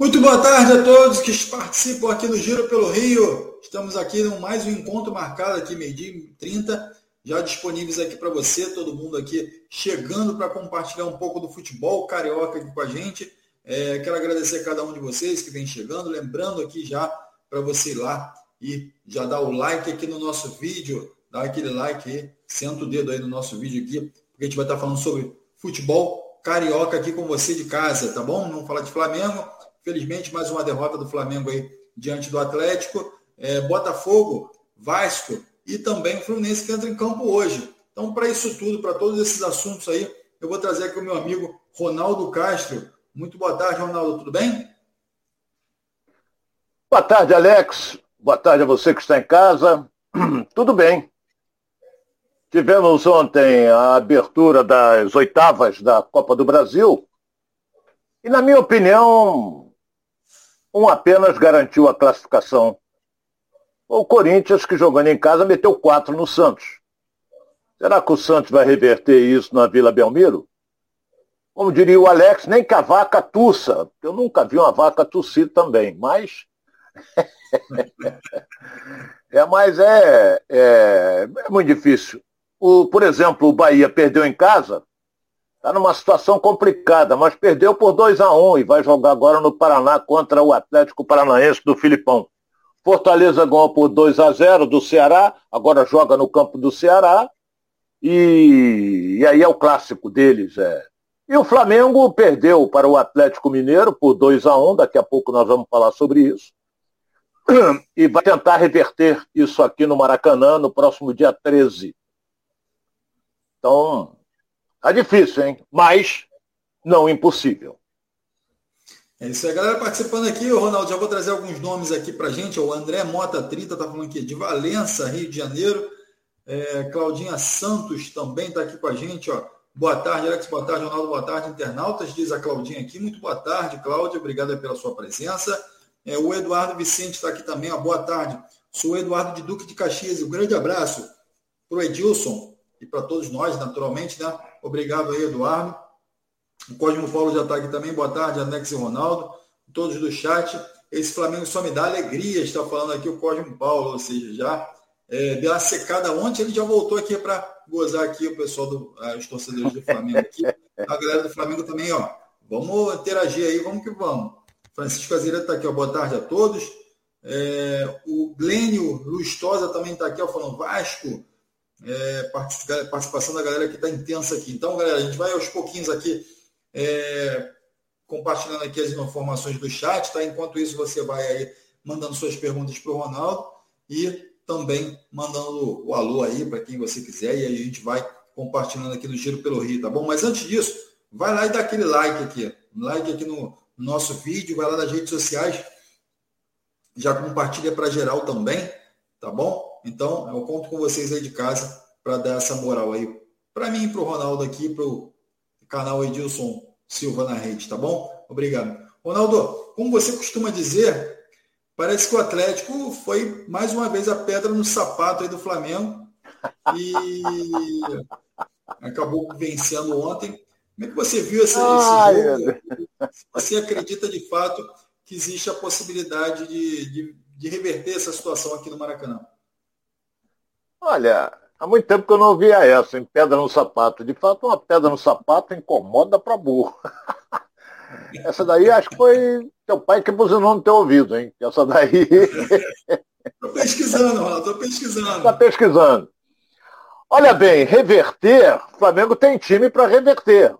Muito boa tarde a todos que participam aqui do Giro pelo Rio. Estamos aqui no mais um encontro marcado aqui, meio-dia 30, já disponíveis aqui para você, todo mundo aqui chegando para compartilhar um pouco do futebol carioca aqui com a gente. É, quero agradecer a cada um de vocês que vem chegando, lembrando aqui já para você ir lá e já dar o like aqui no nosso vídeo, dá aquele like aí, senta o dedo aí no nosso vídeo aqui, porque a gente vai estar falando sobre futebol carioca aqui com você de casa, tá bom? Não falar de Flamengo, Felizmente, mais uma derrota do Flamengo aí diante do Atlético. É, Botafogo, Vasco e também o Fluminense que entra em campo hoje. Então, para isso tudo, para todos esses assuntos aí, eu vou trazer aqui o meu amigo Ronaldo Castro. Muito boa tarde, Ronaldo, tudo bem? Boa tarde, Alex. Boa tarde a você que está em casa. tudo bem. Tivemos ontem a abertura das oitavas da Copa do Brasil. E, na minha opinião, um apenas garantiu a classificação. O Corinthians, que jogando em casa, meteu quatro no Santos. Será que o Santos vai reverter isso na Vila Belmiro? Como diria o Alex, nem que a vaca tussa. Eu nunca vi uma vaca tossir também, mas. é, mas é, é, é muito difícil. O, por exemplo, o Bahia perdeu em casa, Está numa situação complicada, mas perdeu por 2 a 1 um e vai jogar agora no Paraná contra o Atlético Paranaense do Filipão. Fortaleza ganhou por 2 a 0 do Ceará, agora joga no campo do Ceará. E, e aí é o clássico deles. É. E o Flamengo perdeu para o Atlético Mineiro por 2 a 1 daqui a pouco nós vamos falar sobre isso. E vai tentar reverter isso aqui no Maracanã no próximo dia 13. Então, Tá difícil, hein? Mas não impossível. É isso aí, galera participando aqui. O Ronaldo, já vou trazer alguns nomes aqui pra gente. O André Mota 30 tá falando aqui de Valença, Rio de Janeiro. É, Claudinha Santos também tá aqui com a gente, ó. Boa tarde, Alex. Boa tarde, Ronaldo. Boa tarde, internautas. Diz a Claudinha aqui. Muito boa tarde, Cláudia. Obrigado pela sua presença. É, o Eduardo Vicente está aqui também. Ó. Boa tarde. Sou o Eduardo de Duque de Caxias. Um grande abraço para o Edilson e para todos nós, naturalmente, né? Obrigado aí, Eduardo. O Cosmo Paulo já está aqui também. Boa tarde, Anex e Ronaldo. Todos do chat. Esse Flamengo só me dá alegria, está falando aqui o Cosmo Paulo, ou seja, já é, deu uma secada ontem, ele já voltou aqui para gozar aqui o pessoal, do, ah, os torcedores do Flamengo aqui. A galera do Flamengo também, ó. Vamos interagir aí, vamos que vamos. Francisco Azevedo está aqui, ó. Boa tarde a todos. É, o Glênio Lustosa também está aqui, ó, falando Vasco é, participação da galera que está intensa aqui. Então, galera, a gente vai aos pouquinhos aqui é, compartilhando aqui as informações do chat, tá? Enquanto isso, você vai aí mandando suas perguntas para o Ronaldo e também mandando o alô aí para quem você quiser e aí a gente vai compartilhando aqui no Giro pelo Rio, tá bom? Mas antes disso, vai lá e dá aquele like aqui, like aqui no nosso vídeo, vai lá nas redes sociais, já compartilha para geral também, tá bom? Então, eu conto com vocês aí de casa para dar essa moral aí. Para mim e para o Ronaldo aqui, para o canal Edilson Silva na rede, tá bom? Obrigado. Ronaldo, como você costuma dizer, parece que o Atlético foi mais uma vez a pedra no sapato aí do Flamengo e acabou vencendo ontem. Como é que você viu esse, Ai, esse jogo? Você acredita de fato que existe a possibilidade de, de, de reverter essa situação aqui no Maracanã? Olha, há muito tempo que eu não ouvia essa, em pedra no sapato. De fato, uma pedra no sapato incomoda para burro. essa daí acho que foi teu pai que buzinou no teu ouvido, hein? Essa daí. Estou pesquisando, Ronaldo, estou pesquisando. Está pesquisando. Olha bem, reverter, o Flamengo tem time para reverter.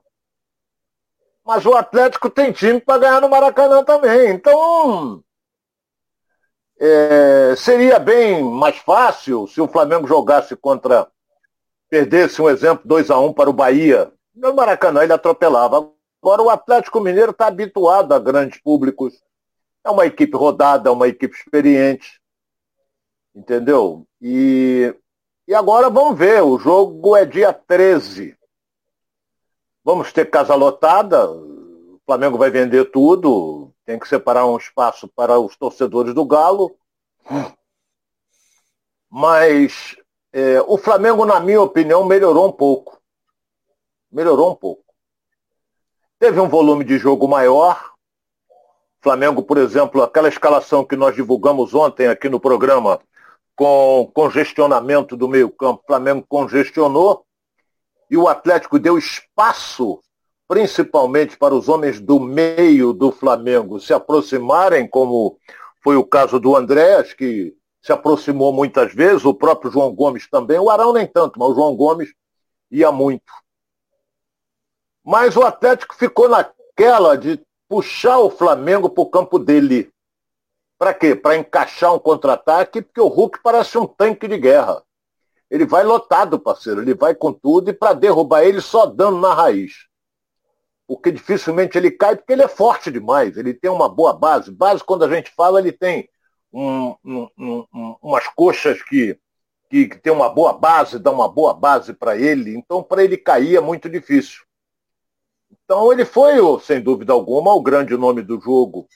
Mas o Atlético tem time para ganhar no Maracanã também. Então, é, seria bem mais fácil se o Flamengo jogasse contra. Perdesse um exemplo 2 a 1 para o Bahia. No Maracanã ele atropelava. Agora o Atlético Mineiro está habituado a grandes públicos. É uma equipe rodada, é uma equipe experiente. Entendeu? E, e agora vamos ver. O jogo é dia 13. Vamos ter casa lotada. O Flamengo vai vender tudo tem que separar um espaço para os torcedores do Galo. Mas é, o Flamengo, na minha opinião, melhorou um pouco. Melhorou um pouco. Teve um volume de jogo maior, Flamengo, por exemplo, aquela escalação que nós divulgamos ontem aqui no programa, com congestionamento do meio-campo, Flamengo congestionou e o Atlético deu espaço, principalmente para os homens do meio do Flamengo se aproximarem, como foi o caso do Andréas, que se aproximou muitas vezes, o próprio João Gomes também, o Arão nem tanto, mas o João Gomes ia muito. Mas o Atlético ficou naquela de puxar o Flamengo para o campo dele. Para quê? Para encaixar um contra-ataque, porque o Hulk parece um tanque de guerra. Ele vai lotado, parceiro. Ele vai com tudo e para derrubar ele só dando na raiz. Porque dificilmente ele cai, porque ele é forte demais. Ele tem uma boa base. Base, quando a gente fala, ele tem um, um, um, umas coxas que, que, que tem uma boa base, dá uma boa base para ele. Então, para ele cair é muito difícil. Então, ele foi, sem dúvida alguma, o grande nome do jogo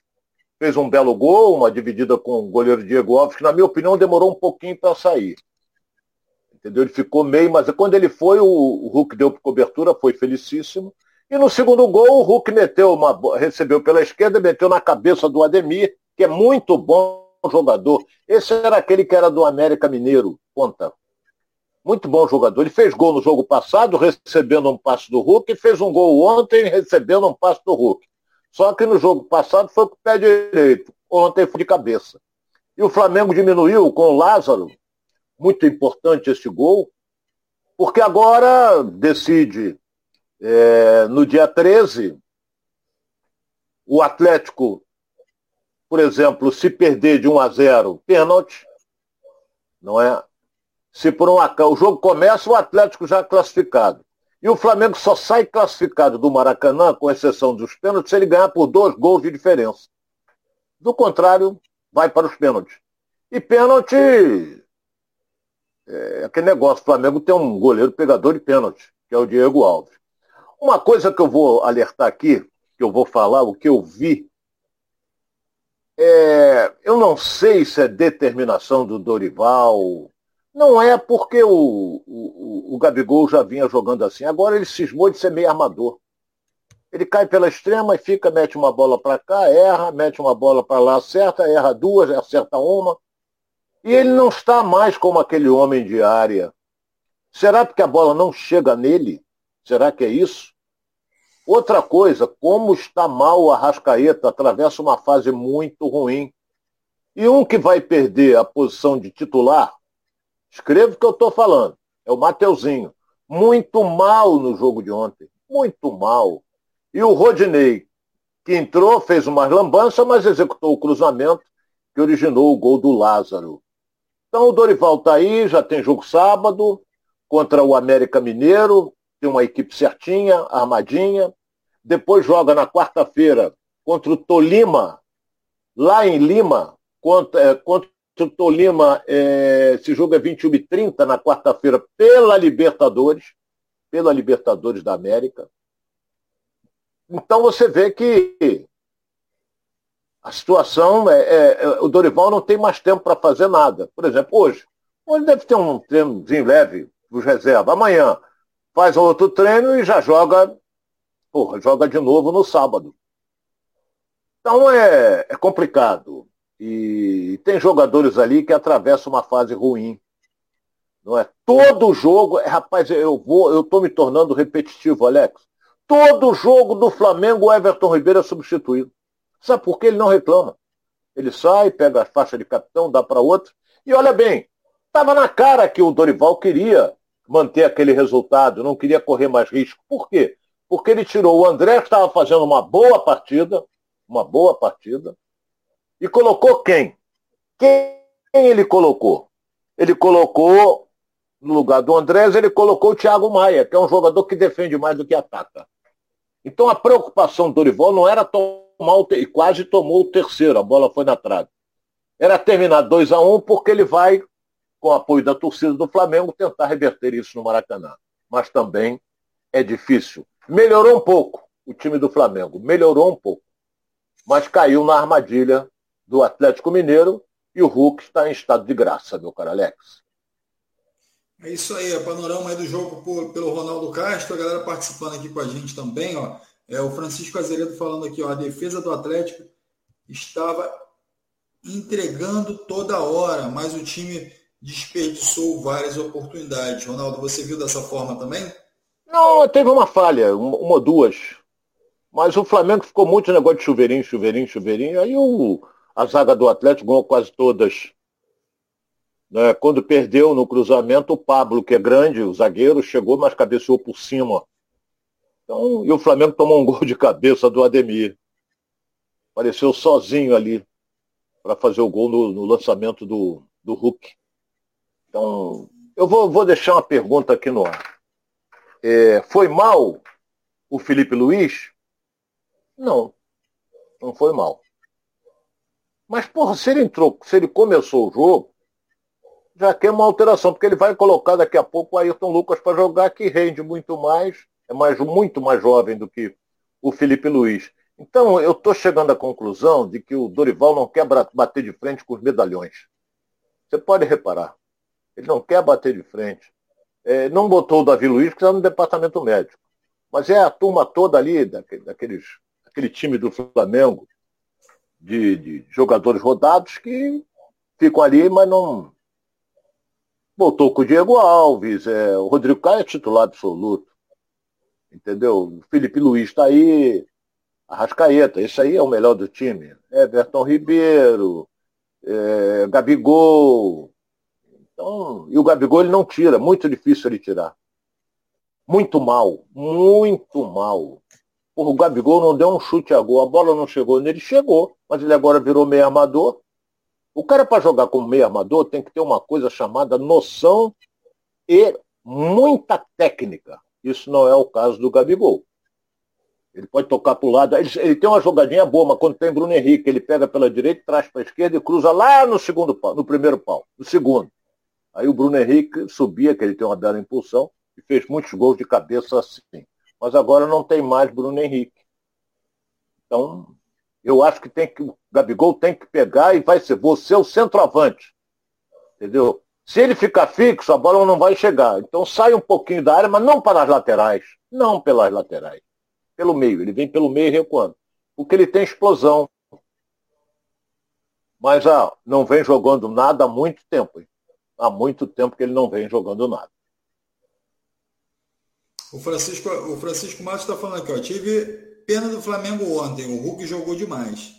fez um belo gol, uma dividida com o goleiro Diego Alves, que na minha opinião demorou um pouquinho para sair. Entendeu? Ele ficou meio, mas quando ele foi, o, o Hulk deu cobertura, foi felicíssimo. E no segundo gol, o Hulk meteu uma, recebeu pela esquerda, meteu na cabeça do Ademir, que é muito bom jogador. Esse era aquele que era do América Mineiro, conta. Muito bom jogador. Ele fez gol no jogo passado, recebendo um passe do Hulk, e fez um gol ontem, recebendo um passe do Hulk. Só que no jogo passado foi com o pé direito. Ontem foi de cabeça. E o Flamengo diminuiu com o Lázaro. Muito importante esse gol. Porque agora decide, é, no dia 13, o Atlético, por exemplo, se perder de 1 a 0, pênalti, não é? Se por um acaso o jogo começa, o Atlético já classificado. E o Flamengo só sai classificado do Maracanã, com exceção dos pênaltis, se ele ganhar por dois gols de diferença. Do contrário, vai para os pênaltis. E pênalti. É aquele negócio, o Flamengo tem um goleiro pegador de pênalti, que é o Diego Alves. Uma coisa que eu vou alertar aqui, que eu vou falar, o que eu vi, é, eu não sei se é determinação do Dorival, não é porque o, o, o Gabigol já vinha jogando assim. Agora ele cismou de ser meio armador. Ele cai pela extrema e fica, mete uma bola para cá, erra, mete uma bola para lá, acerta, erra duas, acerta uma. E ele não está mais como aquele homem de área. Será porque a bola não chega nele? Será que é isso? Outra coisa, como está mal o Arrascaeta, atravessa uma fase muito ruim. E um que vai perder a posição de titular Escreva o que eu estou falando. É o Mateuzinho. Muito mal no jogo de ontem. Muito mal. E o Rodinei, que entrou, fez uma lambança, mas executou o cruzamento que originou o gol do Lázaro. Então o Dorival está aí, já tem jogo sábado contra o América Mineiro, tem uma equipe certinha, armadinha. Depois joga na quarta-feira contra o Tolima, lá em Lima, contra, é, contra o Tolima, é, esse jogo é 21 e 30 na quarta-feira pela Libertadores, pela Libertadores da América. Então você vê que a situação é, é, é o Dorival não tem mais tempo para fazer nada. Por exemplo, hoje, hoje deve ter um treinozinho leve dos reserva. Amanhã faz outro treino e já joga, porra, joga de novo no sábado. Então é, é complicado. E tem jogadores ali que atravessam uma fase ruim. Não é? Todo jogo, é, rapaz, eu vou, eu estou me tornando repetitivo, Alex. Todo jogo do Flamengo, o Everton Ribeiro é substituído. Sabe por que ele não reclama? Ele sai, pega a faixa de capitão, dá para outro. E olha bem, estava na cara que o Dorival queria manter aquele resultado, não queria correr mais risco. Por quê? Porque ele tirou o André, que estava fazendo uma boa partida, uma boa partida, e colocou quem? Quem ele colocou? Ele colocou, no lugar do Andrés, ele colocou o Thiago Maia, que é um jogador que defende mais do que ataca. Então a preocupação do Dorival não era tomar o e quase tomou o terceiro, a bola foi na trave. Era terminar 2 a 1 um, porque ele vai, com o apoio da torcida do Flamengo, tentar reverter isso no Maracanã. Mas também é difícil. Melhorou um pouco o time do Flamengo, melhorou um pouco. Mas caiu na armadilha do Atlético Mineiro e o Hulk está em estado de graça, meu caro Alex. É isso aí, é panorama aí do jogo por, pelo Ronaldo Castro, a galera participando aqui com a gente também, ó. É o Francisco Azeredo falando aqui, ó, a defesa do Atlético estava entregando toda hora, mas o time desperdiçou várias oportunidades. Ronaldo, você viu dessa forma também? Não, teve uma falha, uma ou duas. Mas o Flamengo ficou muito negócio de chuveirinho, chuveirinho, chuveirinho. Aí o, a zaga do Atlético ganhou quase todas. Né? Quando perdeu no cruzamento, o Pablo, que é grande, o zagueiro, chegou, mas cabeceou por cima. Então, e o Flamengo tomou um gol de cabeça do Ademir. Apareceu sozinho ali para fazer o gol no, no, lançamento do, do Hulk. Então, eu vou, vou deixar uma pergunta aqui no ar. É, foi mal o Felipe Luiz? Não, não foi mal. Mas, porra, se ele entrou, se ele começou o jogo, já quer uma alteração, porque ele vai colocar daqui a pouco o Ayrton Lucas para jogar, que rende muito mais, é mais, muito mais jovem do que o Felipe Luiz. Então, eu estou chegando à conclusão de que o Dorival não quer bater de frente com os medalhões. Você pode reparar. Ele não quer bater de frente. É, não botou o Davi Luiz, porque está no departamento médico. Mas é a turma toda ali, daquele, daqueles, daquele time do Flamengo, de, de jogadores rodados que ficam ali, mas não. Botou com o Diego Alves, é, o Rodrigo Caio é titular absoluto. Entendeu? O Felipe Luiz está aí, Arrascaeta, esse aí é o melhor do time. Everton Ribeiro, é, Gabigol. Então, e o Gabigol ele não tira, muito difícil ele tirar. Muito mal, muito mal. Porra, o Gabigol não deu um chute a gol, a bola não chegou nele, chegou, mas ele agora virou meio armador. O cara para jogar como meio armador tem que ter uma coisa chamada noção e muita técnica. Isso não é o caso do Gabigol. Ele pode tocar para o lado. Ele, ele, tem uma jogadinha boa, mas quando tem Bruno Henrique, ele pega pela direita, traz para a esquerda e cruza lá no segundo pau, no primeiro pau, no segundo. Aí o Bruno Henrique subia, que ele tem uma bela impulsão, e fez muitos gols de cabeça assim mas agora não tem mais Bruno Henrique. Então, eu acho que tem que o Gabigol tem que pegar e vai ser você o centroavante. Entendeu? Se ele ficar fixo, a bola não vai chegar. Então sai um pouquinho da área, mas não para as laterais. Não pelas laterais. Pelo meio. Ele vem pelo meio recuando. Porque ele tem explosão. Mas ah, não vem jogando nada há muito tempo. Há muito tempo que ele não vem jogando nada. O Francisco, o Francisco Matos está falando aqui, ó, tive pena do Flamengo ontem, o Hulk jogou demais.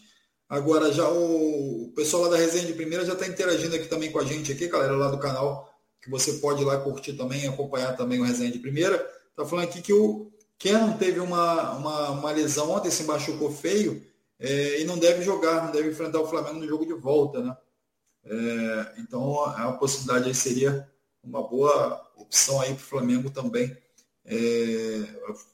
Agora já o, o pessoal lá da resenha de primeira já está interagindo aqui também com a gente aqui, galera lá do canal, que você pode ir lá curtir também, acompanhar também o resenha de primeira. Está falando aqui que o Kenan teve uma, uma, uma lesão ontem, se machucou feio é, e não deve jogar, não deve enfrentar o Flamengo no jogo de volta, né? É, então a possibilidade aí seria uma boa opção aí para o Flamengo também é,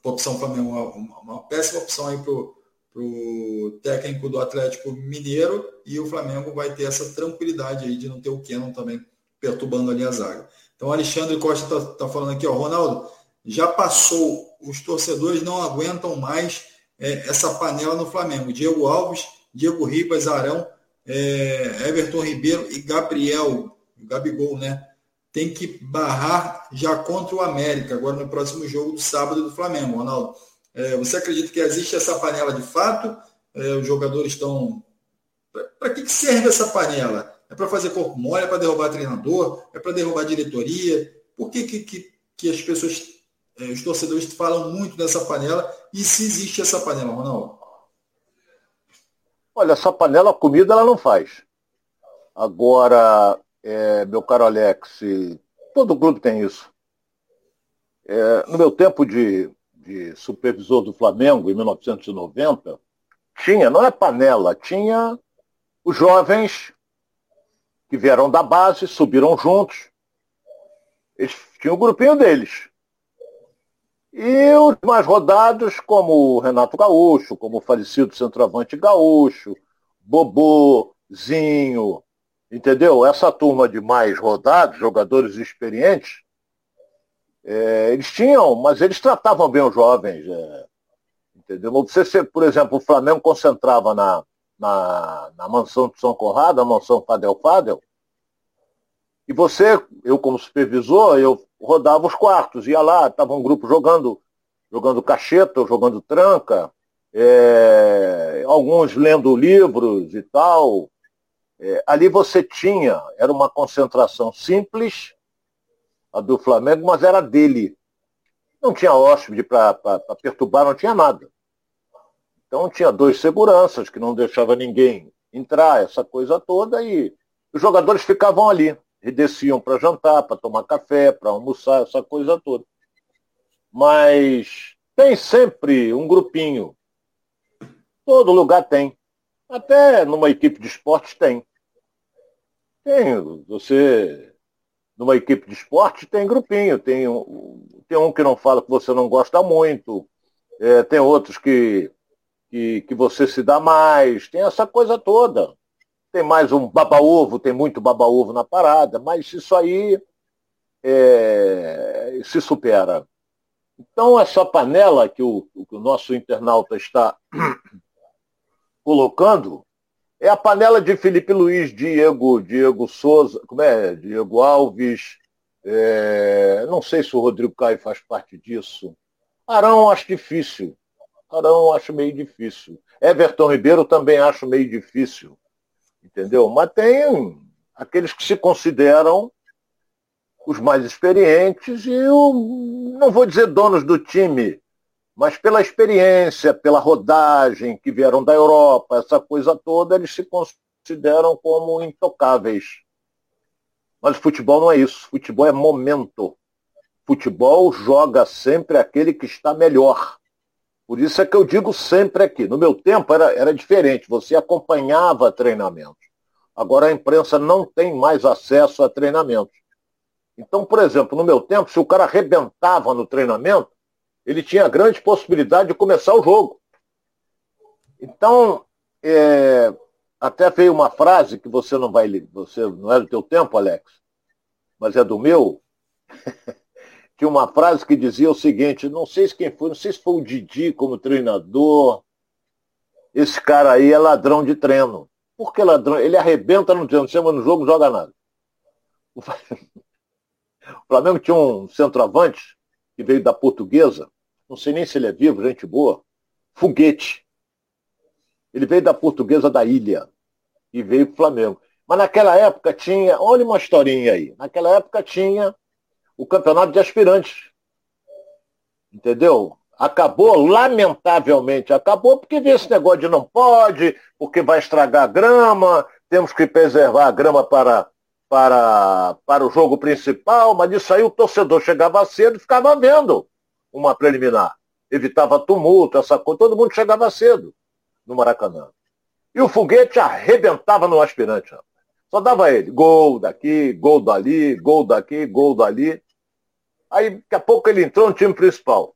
opção Flamengo, uma, uma péssima opção aí para o técnico do Atlético Mineiro e o Flamengo vai ter essa tranquilidade aí de não ter o Kenon também perturbando ali a zaga. Então Alexandre Costa está tá falando aqui, ó, Ronaldo, já passou, os torcedores não aguentam mais é, essa panela no Flamengo. Diego Alves, Diego Ribas, Arão, é, Everton Ribeiro e Gabriel, Gabigol, né? tem que barrar já contra o América, agora no próximo jogo do sábado do Flamengo, Ronaldo. É, você acredita que existe essa panela de fato? É, os jogadores estão. Para que, que serve essa panela? É para fazer corpo mole? É para derrubar treinador? É para derrubar diretoria? Por que, que, que, que as pessoas, é, os torcedores falam muito dessa panela? E se existe essa panela, Ronaldo? Olha, essa panela, comida ela não faz. Agora, é, meu caro Alex, todo clube tem isso. É, no meu tempo de, de supervisor do Flamengo, em 1990, tinha, não é panela, tinha os jovens que vieram da base, subiram juntos. Eles tinham o um grupinho deles. E os mais rodados, como Renato Gaúcho, como o falecido centroavante Gaúcho, Bobozinho, Entendeu? Essa turma de mais rodados, jogadores experientes, é, eles tinham, mas eles tratavam bem os jovens. É, entendeu? Você, por exemplo, o Flamengo concentrava na, na, na mansão de São Conrado, a mansão Fadel Fadel, e você, eu como supervisor, eu rodava os quartos, ia lá, estava um grupo jogando, jogando cacheta, jogando tranca, é, alguns lendo livros e tal. É, ali você tinha, era uma concentração simples, a do Flamengo, mas era dele. Não tinha hóspede para perturbar, não tinha nada. Então tinha dois seguranças que não deixava ninguém entrar, essa coisa toda, e os jogadores ficavam ali e desciam para jantar, para tomar café, para almoçar, essa coisa toda. Mas tem sempre um grupinho. Todo lugar tem. Até numa equipe de esportes tem. Tem, você. Numa equipe de esporte tem grupinho, tem um, tem um que não fala que você não gosta muito, é, tem outros que, que, que você se dá mais, tem essa coisa toda. Tem mais um baba-ovo, tem muito baba-ovo na parada, mas isso aí é, se supera. Então, essa panela que o, que o nosso internauta está colocando é a panela de Felipe Luiz, Diego, Diego Souza, como é? Diego Alves, é, não sei se o Rodrigo Caio faz parte disso. Arão acho difícil. Arão acho meio difícil. Everton Ribeiro também acho meio difícil entendeu? Mas tem aqueles que se consideram os mais experientes e o, não vou dizer donos do time, mas pela experiência, pela rodagem que vieram da Europa, essa coisa toda, eles se consideram como intocáveis. Mas o futebol não é isso. Futebol é momento. Futebol joga sempre aquele que está melhor. Por isso é que eu digo sempre aqui. No meu tempo era, era diferente, você acompanhava treinamentos. Agora a imprensa não tem mais acesso a treinamentos. Então, por exemplo, no meu tempo, se o cara arrebentava no treinamento, ele tinha grande possibilidade de começar o jogo. Então, é, até veio uma frase que você não vai, você não é do teu tempo, Alex, mas é do meu. Tinha uma frase que dizia o seguinte, não sei se quem foi, não sei se foi o Didi como treinador, esse cara aí é ladrão de treino. Por que ladrão? Ele arrebenta no treino, chama no jogo, não joga nada. O Flamengo tinha um centroavante que veio da portuguesa, não sei nem se ele é vivo, gente boa, foguete. Ele veio da portuguesa da ilha e veio para o Flamengo. Mas naquela época tinha, olha uma historinha aí, naquela época tinha o campeonato de aspirantes. Entendeu? Acabou, lamentavelmente, acabou porque esse negócio de não pode, porque vai estragar a grama, temos que preservar a grama para, para, para o jogo principal, mas isso aí o torcedor chegava cedo e ficava vendo uma preliminar. Evitava tumulto, essa coisa, todo mundo chegava cedo no Maracanã. E o foguete arrebentava no aspirante. Só dava ele, gol daqui, gol dali, gol daqui, gol dali. Aí, daqui a pouco, ele entrou no time principal.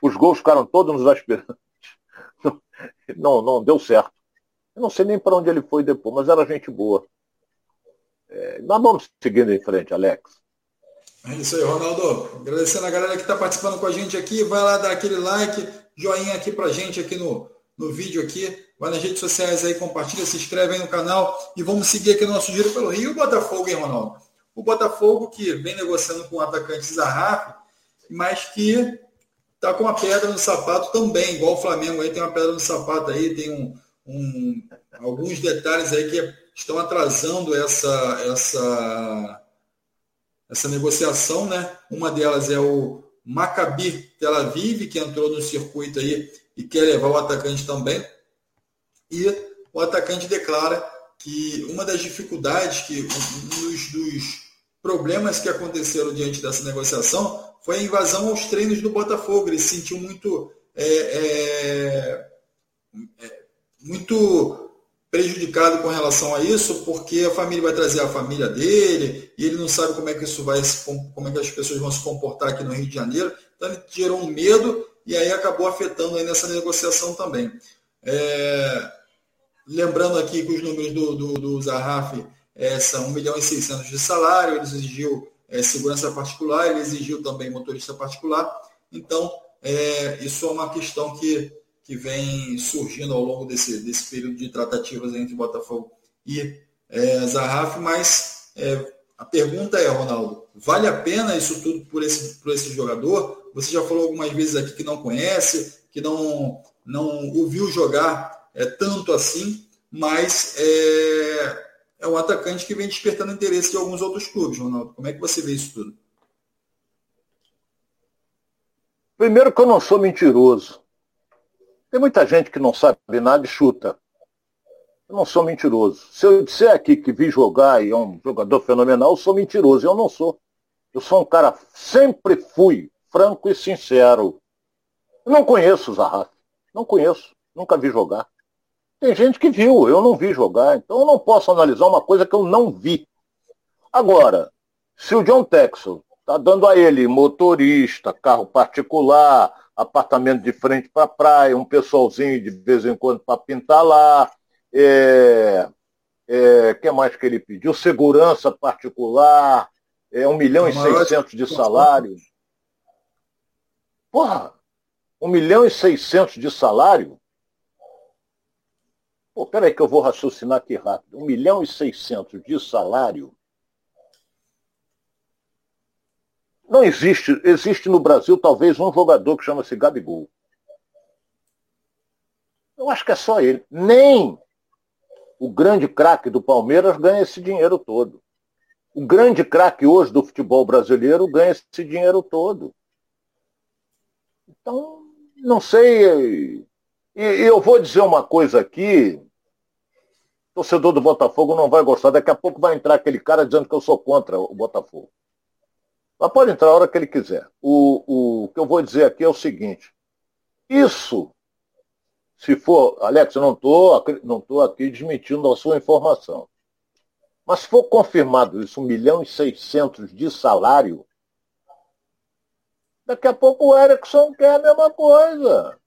Os gols ficaram todos nos aspirantes. Não, não deu certo. Eu não sei nem para onde ele foi depois, mas era gente boa. É, nós vamos seguindo em frente, Alex. É isso aí, Ronaldo. Agradecendo a galera que está participando com a gente aqui. Vai lá dar aquele like, joinha aqui para gente aqui no, no vídeo aqui. Vai nas redes sociais aí, compartilha, se inscreve aí no canal e vamos seguir aqui o nosso giro pelo Rio. Botafogo, hein, Ronaldo? O Botafogo que vem negociando com o atacante Zarraf, mas que está com uma pedra no sapato também, igual o Flamengo aí tem uma pedra no sapato aí, tem um, um, alguns detalhes aí que estão atrasando essa, essa, essa negociação, né? Uma delas é o Maccabi Tel Aviv, que entrou no circuito aí e quer levar o atacante também. E o atacante declara que uma das dificuldades que um dos, dos problemas que aconteceram diante dessa negociação foi a invasão aos treinos do Botafogo. Ele se sentiu muito, é, é, é, muito prejudicado com relação a isso, porque a família vai trazer a família dele e ele não sabe como é que isso vai, como é que as pessoas vão se comportar aqui no Rio de Janeiro. Então ele gerou um medo e aí acabou afetando aí nessa negociação também. É, lembrando aqui que os números do, do, do é, são 1 milhão e 600 de salário, ele exigiu é, segurança particular, ele exigiu também motorista particular. Então, é, isso é uma questão que, que vem surgindo ao longo desse, desse período de tratativas entre Botafogo e é, Zarraf, mas é, a pergunta é, Ronaldo, vale a pena isso tudo por esse, por esse jogador? Você já falou algumas vezes aqui que não conhece, que não, não ouviu jogar é, tanto assim, mas é, é um atacante que vem despertando interesse de alguns outros clubes, Ronaldo. Como é que você vê isso tudo? Primeiro que eu não sou mentiroso. Tem muita gente que não sabe nada e chuta. Eu não sou mentiroso. Se eu disser aqui que vi jogar e é um jogador fenomenal, eu sou mentiroso. Eu não sou. Eu sou um cara, sempre fui franco e sincero. Eu não conheço o Zahafi. Não conheço. Nunca vi jogar. Tem gente que viu, eu não vi jogar. Então eu não posso analisar uma coisa que eu não vi. Agora, se o John Texel está dando a ele motorista, carro particular, apartamento de frente para a praia, um pessoalzinho de vez em quando para pintar lá, é, é, que mais que ele pediu? Segurança particular, é, 1 milhão e 600 de salário. Porra, 1 milhão e 600 de salário? Pô, peraí que eu vou raciocinar aqui rápido. 1 milhão e 600 de salário? Não existe, existe no Brasil talvez um jogador que chama-se Gabigol. Eu acho que é só ele. Nem o grande craque do Palmeiras ganha esse dinheiro todo. O grande craque hoje do futebol brasileiro ganha esse dinheiro todo. Então, não sei. E, eu vou dizer uma coisa aqui. Torcedor do Botafogo não vai gostar. Daqui a pouco vai entrar aquele cara dizendo que eu sou contra o Botafogo. Mas pode entrar a hora que ele quiser. O, o que eu vou dizer aqui é o seguinte. Isso se for, Alex, eu não estou não tô aqui desmentindo a sua informação. Mas se for confirmado isso, 1 milhão e 600 de salário, daqui a pouco o Erickson quer a mesma coisa.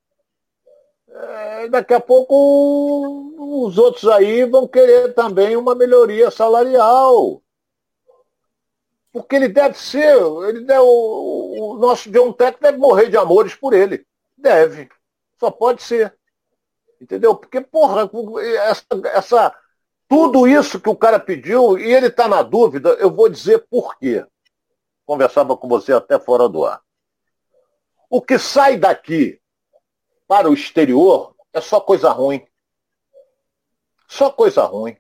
É, daqui a pouco os outros aí vão querer também uma melhoria salarial. Porque ele deve ser, ele deve, o, o nosso John Tech deve morrer de amores por ele. Deve. Só pode ser. Entendeu? Porque, porra, essa, essa, tudo isso que o cara pediu, e ele está na dúvida, eu vou dizer por quê. Conversava com você até fora do ar. O que sai daqui para o exterior é só coisa ruim. Só coisa ruim.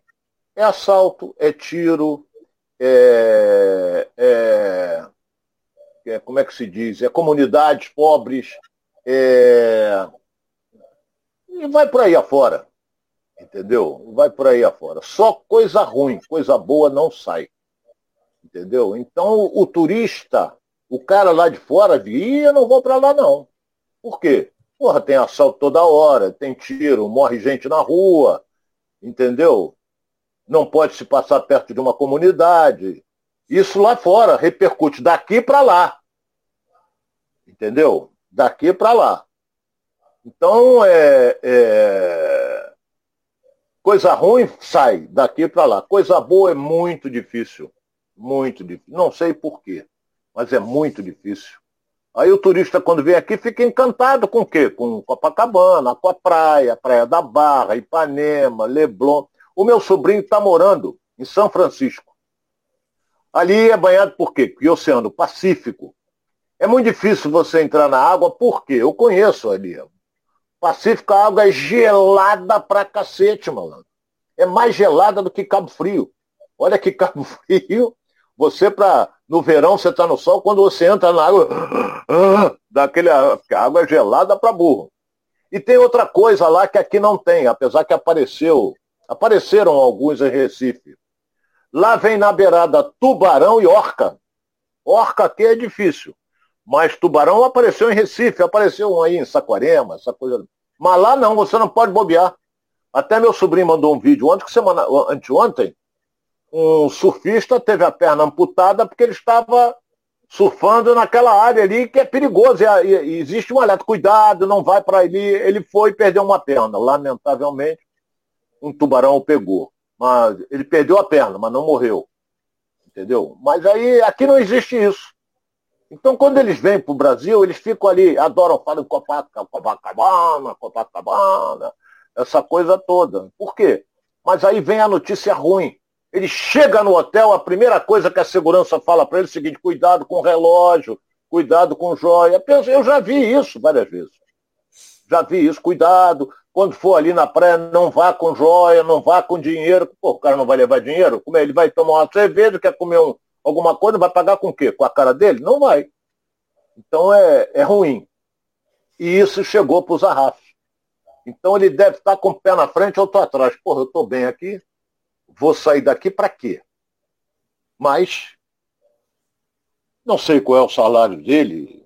É assalto, é tiro, é, é, é como é que se diz? É comunidades pobres, é, e vai por aí afora. Entendeu? Vai por aí afora. Só coisa ruim, coisa boa não sai. Entendeu? Então o turista, o cara lá de fora, via, não vou para lá não. Por quê? Porra, tem assalto toda hora, tem tiro, morre gente na rua, entendeu? Não pode se passar perto de uma comunidade. Isso lá fora repercute daqui para lá. Entendeu? Daqui para lá. Então, é, é, coisa ruim sai daqui para lá. Coisa boa é muito difícil. Muito difícil. Não sei porquê, mas é muito difícil. Aí o turista, quando vem aqui, fica encantado com o quê? Com Copacabana, com a praia, Praia da Barra, Ipanema, Leblon. O meu sobrinho está morando em São Francisco. Ali é banhado por quê? Porque Oceano Pacífico. É muito difícil você entrar na água, por quê? Eu conheço ali. Pacífico, a água é gelada pra cacete, malandro. É mais gelada do que Cabo Frio. Olha que Cabo Frio, você para no verão você tá no sol, quando você entra na água, daquele, a água é gelada para burro. E tem outra coisa lá que aqui não tem, apesar que apareceu, apareceram alguns em Recife. Lá vem na beirada tubarão e orca. Orca aqui é difícil. Mas tubarão apareceu em Recife, apareceu um aí em Saquarema, essa coisa. Mas lá não, você não pode bobear. Até meu sobrinho mandou um vídeo ontem, semana, anteontem, um surfista teve a perna amputada porque ele estava surfando naquela área ali que é perigoso. E, e existe um alerta, cuidado, não vai para ali. Ele foi e perdeu uma perna. Lamentavelmente, um tubarão o pegou. Mas ele perdeu a perna, mas não morreu. Entendeu? Mas aí aqui não existe isso. Então, quando eles vêm para o Brasil, eles ficam ali, adoram falar Copacabana, Copacabana, essa coisa toda. Por quê? Mas aí vem a notícia ruim. Ele chega no hotel, a primeira coisa que a segurança fala para ele é o seguinte: cuidado com o relógio, cuidado com joia. Eu já vi isso várias vezes. Já vi isso, cuidado, quando for ali na praia, não vá com joia, não vá com dinheiro. Pô, o cara não vai levar dinheiro? Como é? Ele vai tomar uma cerveja, quer comer um, alguma coisa, vai pagar com o quê? Com a cara dele? Não vai. Então é, é ruim. E isso chegou para o Zarraf. Então ele deve estar com o pé na frente ou estou atrás. Porra, eu estou bem aqui, vou sair daqui para quê? Mas não sei qual é o salário dele,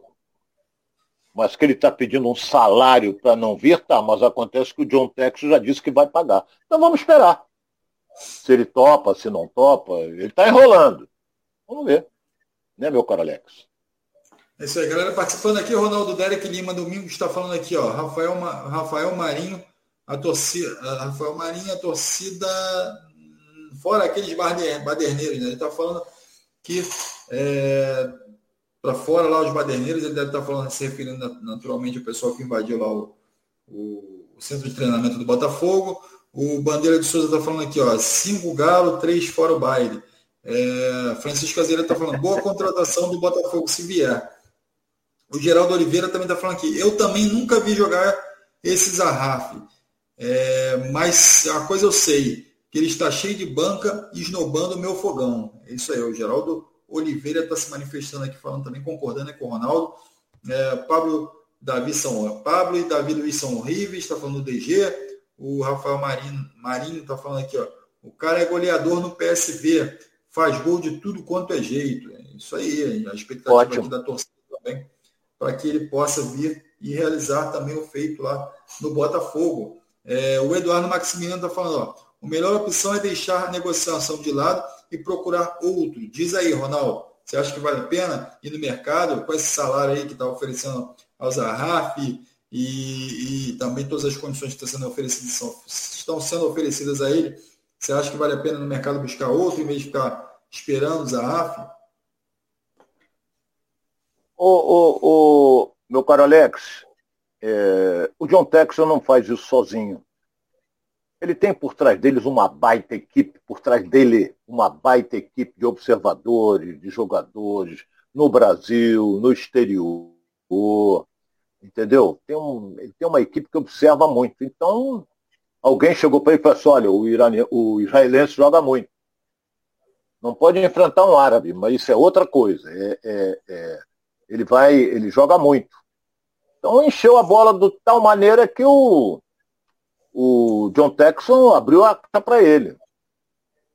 mas que ele está pedindo um salário para não vir, tá, mas acontece que o John Texas já disse que vai pagar. Então vamos esperar. Se ele topa, se não topa, ele está enrolando. Vamos ver. Né, meu caro Alex? É isso aí, galera participando aqui, Ronaldo Derek Lima Domingo está falando aqui, ó, Rafael, Rafael Marinho, a torcida, Rafael Marinho, a torcida, fora aqueles baderneiros, né? Ele está falando que é, para fora lá os baderneiros, ele deve estar falando, se referindo naturalmente ao pessoal que invadiu lá o, o, o centro de treinamento do Botafogo. O Bandeira de Souza está falando aqui, ó, cinco galo, três fora o baile. É, Francisco Azeira está falando, boa contratação do Botafogo se vier. O Geraldo Oliveira também está falando aqui, eu também nunca vi jogar esse Zarraf, é, mas a coisa eu sei, que ele está cheio de banca e esnobando o meu fogão. É isso aí, o Geraldo Oliveira está se manifestando aqui, falando também, concordando né, com o Ronaldo. É, Pablo, Davi são, Pablo e Davi Luiz são horríveis, está falando do DG. O Rafael Marinho Marinho está falando aqui, ó. O cara é goleador no PSV, faz gol de tudo quanto é jeito. É isso aí, a expectativa aqui da torcida também, para que ele possa vir e realizar também o feito lá no Botafogo. É, o Eduardo Maximiliano está falando, ó, a melhor opção é deixar a negociação de lado e procurar outro. Diz aí, Ronaldo, você acha que vale a pena ir no mercado com esse salário aí que está oferecendo ao Zaharf e, e, também todas as condições que estão sendo oferecidas são, estão sendo oferecidas a ele? Você acha que vale a pena no mercado buscar outro em vez de ficar esperando o Zaharf? O, meu caro Alex, é, o John Texas não faz isso sozinho. Ele tem por trás deles uma baita equipe, por trás dele uma baita equipe de observadores, de jogadores, no Brasil, no exterior, entendeu? Tem, um, ele tem uma equipe que observa muito. Então, alguém chegou para ele e falou assim, olha, o, irane, o israelense joga muito. Não pode enfrentar um árabe, mas isso é outra coisa. É, é, é, ele vai, ele joga muito. Então encheu a bola de tal maneira que o, o John Texon abriu a carta para ele.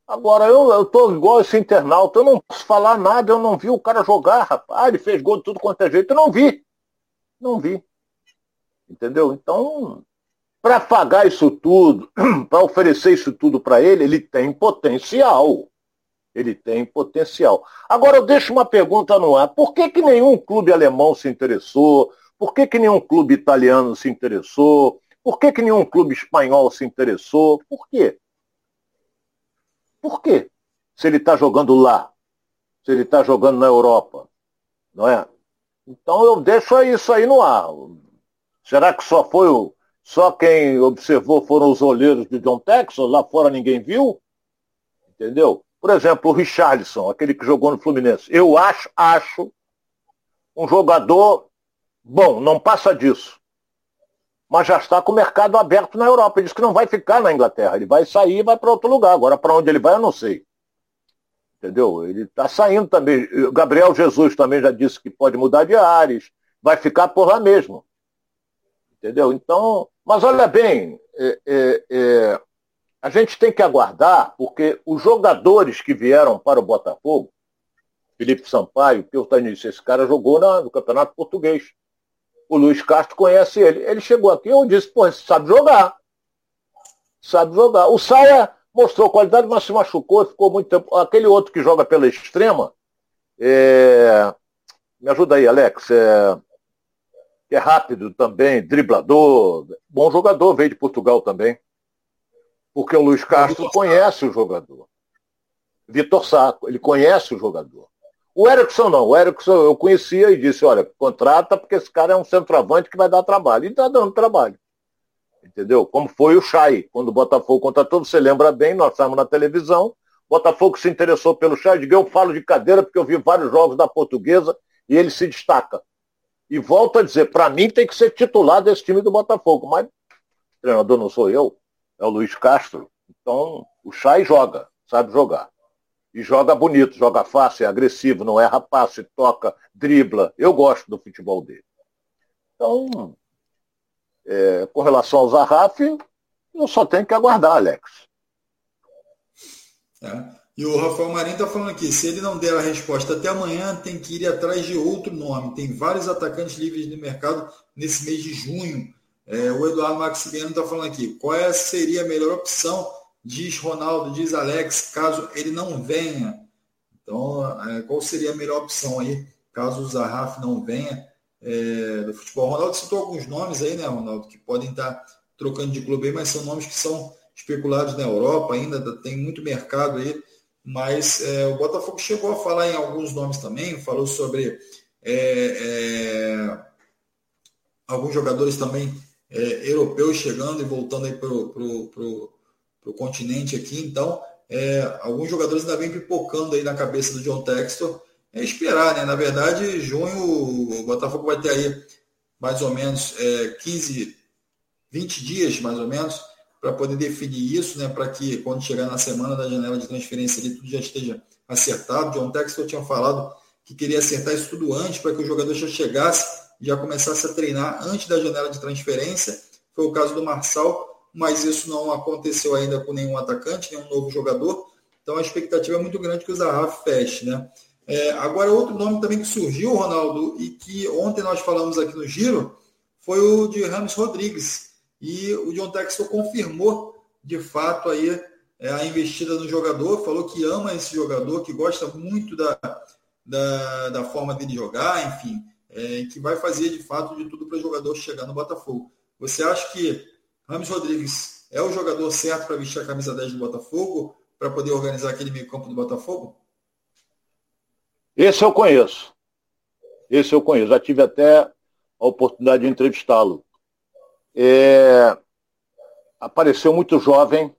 Agora, eu, estou igual esse internauta, eu não posso falar nada, eu não vi o cara jogar, rapaz. Ah, ele fez gol de tudo quanto é jeito, eu não vi. Não vi. Entendeu? Então, para pagar isso tudo, para oferecer isso tudo para ele, ele tem potencial. Ele tem potencial. Agora eu deixo uma pergunta no ar. Por que, que nenhum clube alemão se interessou? Por que, que nenhum clube italiano se interessou? Por que, que nenhum clube espanhol se interessou? Por quê? Por quê? Se ele está jogando lá, se ele está jogando na Europa, não é? Então eu deixo isso aí no ar. Será que só foi o, só quem observou foram os olheiros de John Texas? Lá fora ninguém viu? Entendeu? Por exemplo, o Richarlison, aquele que jogou no Fluminense. Eu acho, acho um jogador bom, não passa disso mas já está com o mercado aberto na Europa. Ele disse que não vai ficar na Inglaterra, ele vai sair e vai para outro lugar. Agora, para onde ele vai, eu não sei. Entendeu? Ele está saindo também. Gabriel Jesus também já disse que pode mudar de ares, vai ficar por lá mesmo. Entendeu? Então, mas olha bem, é, é, é, a gente tem que aguardar, porque os jogadores que vieram para o Botafogo, Felipe Sampaio, tenho esse cara jogou na, no Campeonato Português. O Luiz Castro conhece ele. Ele chegou aqui, eu disse, pô, sabe jogar. Sabe jogar. O Saia mostrou qualidade, mas se machucou, ficou muito tempo. Aquele outro que joga pela extrema, é... me ajuda aí, Alex, é... é rápido também, driblador, bom jogador, veio de Portugal também. Porque o Luiz Castro conhece o jogador. Vitor Saco, ele conhece o jogador. O Erickson não. O Erickson eu conhecia e disse, olha, contrata porque esse cara é um centroavante que vai dar trabalho. E está dando trabalho. Entendeu? Como foi o Chay, quando o Botafogo contratou, você lembra bem, nós estávamos na televisão, Botafogo se interessou pelo Chay, eu falo de cadeira porque eu vi vários jogos da portuguesa e ele se destaca. E volto a dizer, para mim tem que ser titular desse time do Botafogo, mas treinador não sou eu, é o Luiz Castro. Então, o Chay joga, sabe jogar. E joga bonito, joga fácil, é agressivo, não erra passe, toca, dribla. Eu gosto do futebol dele. Então, é, com relação ao Zarraf, eu só tenho que aguardar, Alex. É. E o Rafael Marinho está falando aqui, se ele não der a resposta até amanhã, tem que ir atrás de outro nome. Tem vários atacantes livres no mercado nesse mês de junho. É, o Eduardo Maximiano está falando aqui, qual é, seria a melhor opção? Diz Ronaldo, diz Alex, caso ele não venha. Então, é, qual seria a melhor opção aí, caso o Zarraf não venha é, do futebol? O Ronaldo citou alguns nomes aí, né, Ronaldo, que podem estar tá trocando de clube aí, mas são nomes que são especulados na Europa ainda, tem muito mercado aí mas é, o Botafogo chegou a falar em alguns nomes também, falou sobre é, é, alguns jogadores também é, europeus chegando e voltando aí o continente aqui, então é, alguns jogadores ainda vem pipocando aí na cabeça do John Textor, é esperar, né? Na verdade, junho o Botafogo vai ter aí mais ou menos 15, é, 20 dias mais ou menos para poder definir isso, né, para que quando chegar na semana da janela de transferência ali, tudo já esteja acertado. John Textor tinha falado que queria acertar isso tudo antes, para que o jogador já chegasse já começasse a treinar antes da janela de transferência. Foi o caso do Marçal, mas isso não aconteceu ainda com nenhum atacante, nenhum novo jogador. Então a expectativa é muito grande que o Zaha feche. Né? É, agora, outro nome também que surgiu, Ronaldo, e que ontem nós falamos aqui no Giro, foi o de Ramos Rodrigues e o John Textor confirmou de fato aí é, a investida no jogador, falou que ama esse jogador, que gosta muito da, da, da forma dele jogar, enfim, é, que vai fazer de fato de tudo para o jogador chegar no Botafogo. Você acha que Ramos Rodrigues é o jogador certo para vestir a camisa 10 do Botafogo, para poder organizar aquele meio campo do Botafogo? Esse eu conheço. Esse eu conheço. Já tive até a oportunidade de entrevistá-lo é, apareceu muito jovem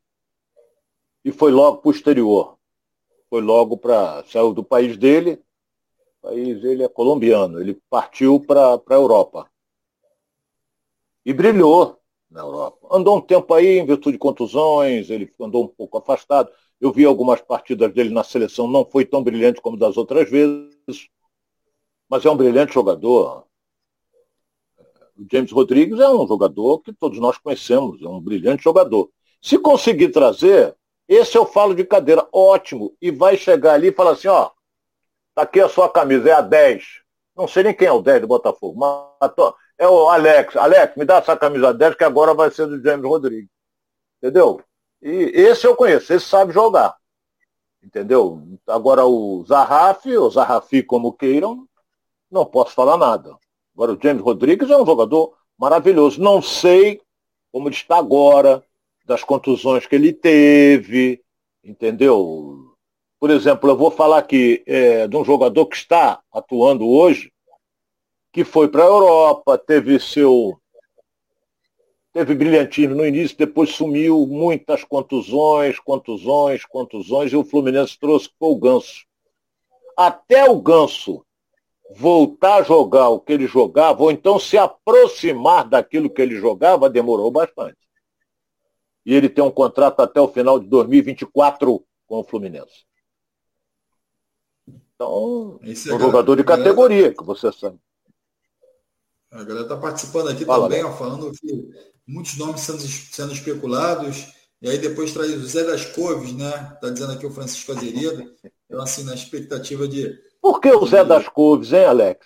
e foi logo para o exterior. Foi logo para. saiu do país dele, o país ele é colombiano, ele partiu para a Europa. E brilhou na Europa. Andou um tempo aí em virtude de contusões, ele andou um pouco afastado. Eu vi algumas partidas dele na seleção, não foi tão brilhante como das outras vezes, mas é um brilhante jogador. O James Rodrigues é um jogador que todos nós conhecemos, é um brilhante jogador. Se conseguir trazer, esse eu falo de cadeira, ótimo, e vai chegar ali e falar assim, ó, tá aqui a sua camisa, é a 10. Não sei nem quem é o 10 do Botafogo, mas é o Alex. Alex, me dá essa camisa 10 que agora vai ser do James Rodrigues. Entendeu? E esse eu conheço, esse sabe jogar. Entendeu? Agora o Zarraf, o Zarrafi como queiram, não posso falar nada. Agora, o James Rodrigues é um jogador maravilhoso. Não sei como ele está agora, das contusões que ele teve, entendeu? Por exemplo, eu vou falar aqui é, de um jogador que está atuando hoje, que foi para a Europa, teve seu. Teve brilhantismo no início, depois sumiu, muitas contusões, contusões, contusões, e o Fluminense trouxe o Ganso. Até o Ganso voltar a jogar o que ele jogava, ou então se aproximar daquilo que ele jogava, demorou bastante. E ele tem um contrato até o final de 2024 com o Fluminense. Então, Esse é um jogador de categoria, que você sabe. A galera está participando aqui Fala, também, ó, falando que muitos nomes sendo, sendo especulados. E aí depois traz o Zé das Coves, né? Está dizendo aqui o Francisco Azeredo. Então, assim, na expectativa de por que o Zé das Couves, hein, Alex?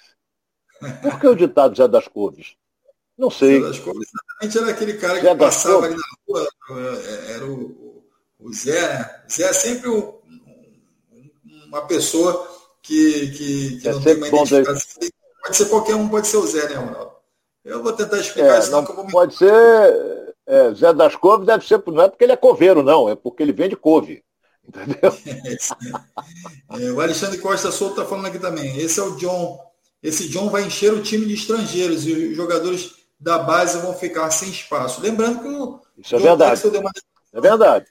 Por que o ditado Zé das Couves? Não sei. Zé das Couves exatamente era aquele cara que Zé passava ali na rua, é, era o, o Zé, né? Zé é sempre o, uma pessoa que, que, que é não tem uma identificação. Pode ser qualquer um, pode ser o Zé, né, Ronaldo? Eu vou tentar explicar é, isso, não, que eu vou me... Pode ser. É, Zé das Couves deve ser, não é porque ele é coveiro, não, é porque ele vende couve. Entendeu? É, o Alexandre Costa Souto está falando aqui também. Esse é o John. Esse John vai encher o time de estrangeiros e os jogadores da base vão ficar sem espaço. Lembrando que o Isso é verdade. Deu uma é verdade.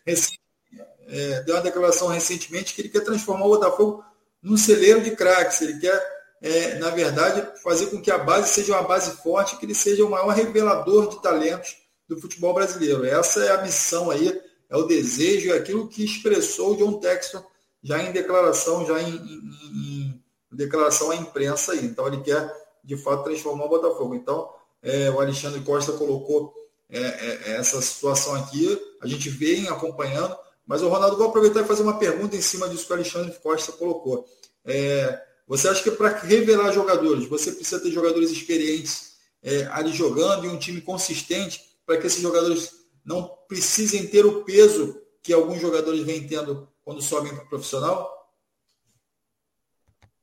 é, deu uma declaração recentemente que ele quer transformar o Botafogo num celeiro de craques. Ele quer, é, na verdade, fazer com que a base seja uma base forte, que ele seja o maior revelador de talentos do futebol brasileiro. Essa é a missão aí, é o desejo, é aquilo que expressou o John Texton já em declaração, já em, em, em declaração à imprensa aí. Então ele quer de fato transformar o Botafogo. Então é, o Alexandre Costa colocou é, é, essa situação aqui, a gente vem acompanhando, mas o Ronaldo vou aproveitar e fazer uma pergunta em cima disso que o Alexandre Costa colocou. É, você acha que para revelar jogadores, você precisa ter jogadores experientes é, ali jogando e um time consistente para que esses jogadores não precisem ter o peso que alguns jogadores vêm tendo quando sobem para o profissional?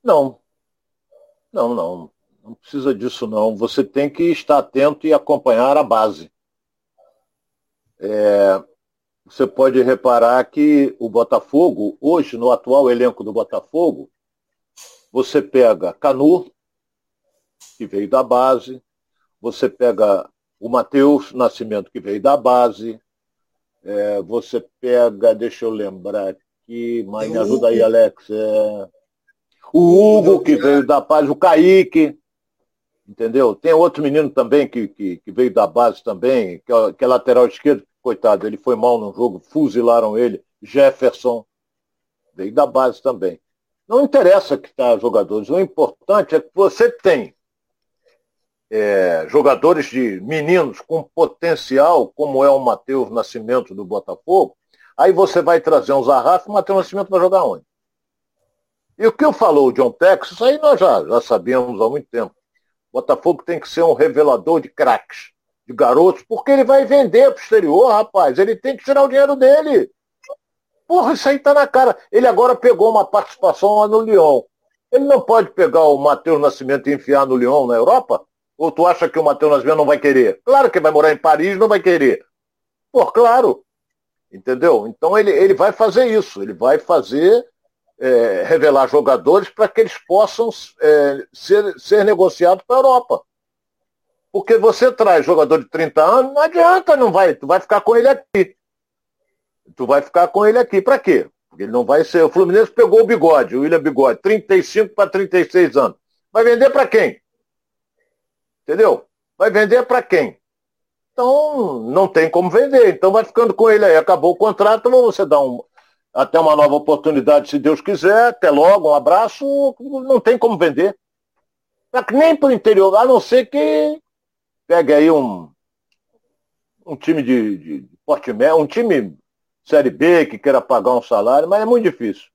Não. Não, não. Não precisa disso, não. Você tem que estar atento e acompanhar a base. É, você pode reparar que o Botafogo, hoje, no atual elenco do Botafogo, você pega Canu, que veio da base, você pega o Matheus Nascimento, que veio da base, é, você pega, deixa eu lembrar aqui, mas me ajuda aí, Alex. É, o Hugo, que veio da base, o Kaique, entendeu? Tem outro menino também que, que, que veio da base também, que é, que é lateral esquerdo, coitado, ele foi mal no jogo, fuzilaram ele. Jefferson, veio da base também. Não interessa que está jogadores, o importante é que você tem é, jogadores de meninos com potencial, como é o Matheus Nascimento do Botafogo, aí você vai trazer um e o Matheus Nascimento vai jogar onde? E o que eu falou o John Tex, isso aí nós já, já sabíamos há muito tempo. O Botafogo tem que ser um revelador de craques, de garotos, porque ele vai vender para o exterior, rapaz. Ele tem que tirar o dinheiro dele. Porra, isso aí tá na cara. Ele agora pegou uma participação lá no Lyon. Ele não pode pegar o Matheus Nascimento e enfiar no Lyon, na Europa? Ou tu acha que o Matheus Nascimento não vai querer? Claro que vai morar em Paris, não vai querer. Pô, claro. Entendeu? Então ele, ele vai fazer isso. Ele vai fazer, é, revelar jogadores para que eles possam é, ser, ser negociados para a Europa. Porque você traz jogador de 30 anos, não adianta, não vai. Tu vai ficar com ele aqui. Tu vai ficar com ele aqui. Para quê? Porque ele não vai ser. O Fluminense pegou o bigode, o William Bigode, 35 para 36 anos. Vai vender para quem? Entendeu? Vai vender para quem? Então, não tem como vender. Então, vai ficando com ele aí. Acabou o contrato, você dá um, até uma nova oportunidade, se Deus quiser. Até logo, um abraço. Não tem como vender. Nem para o interior, a não ser que pegue aí um, um time de, de, de um time Série B que queira pagar um salário, mas é muito difícil.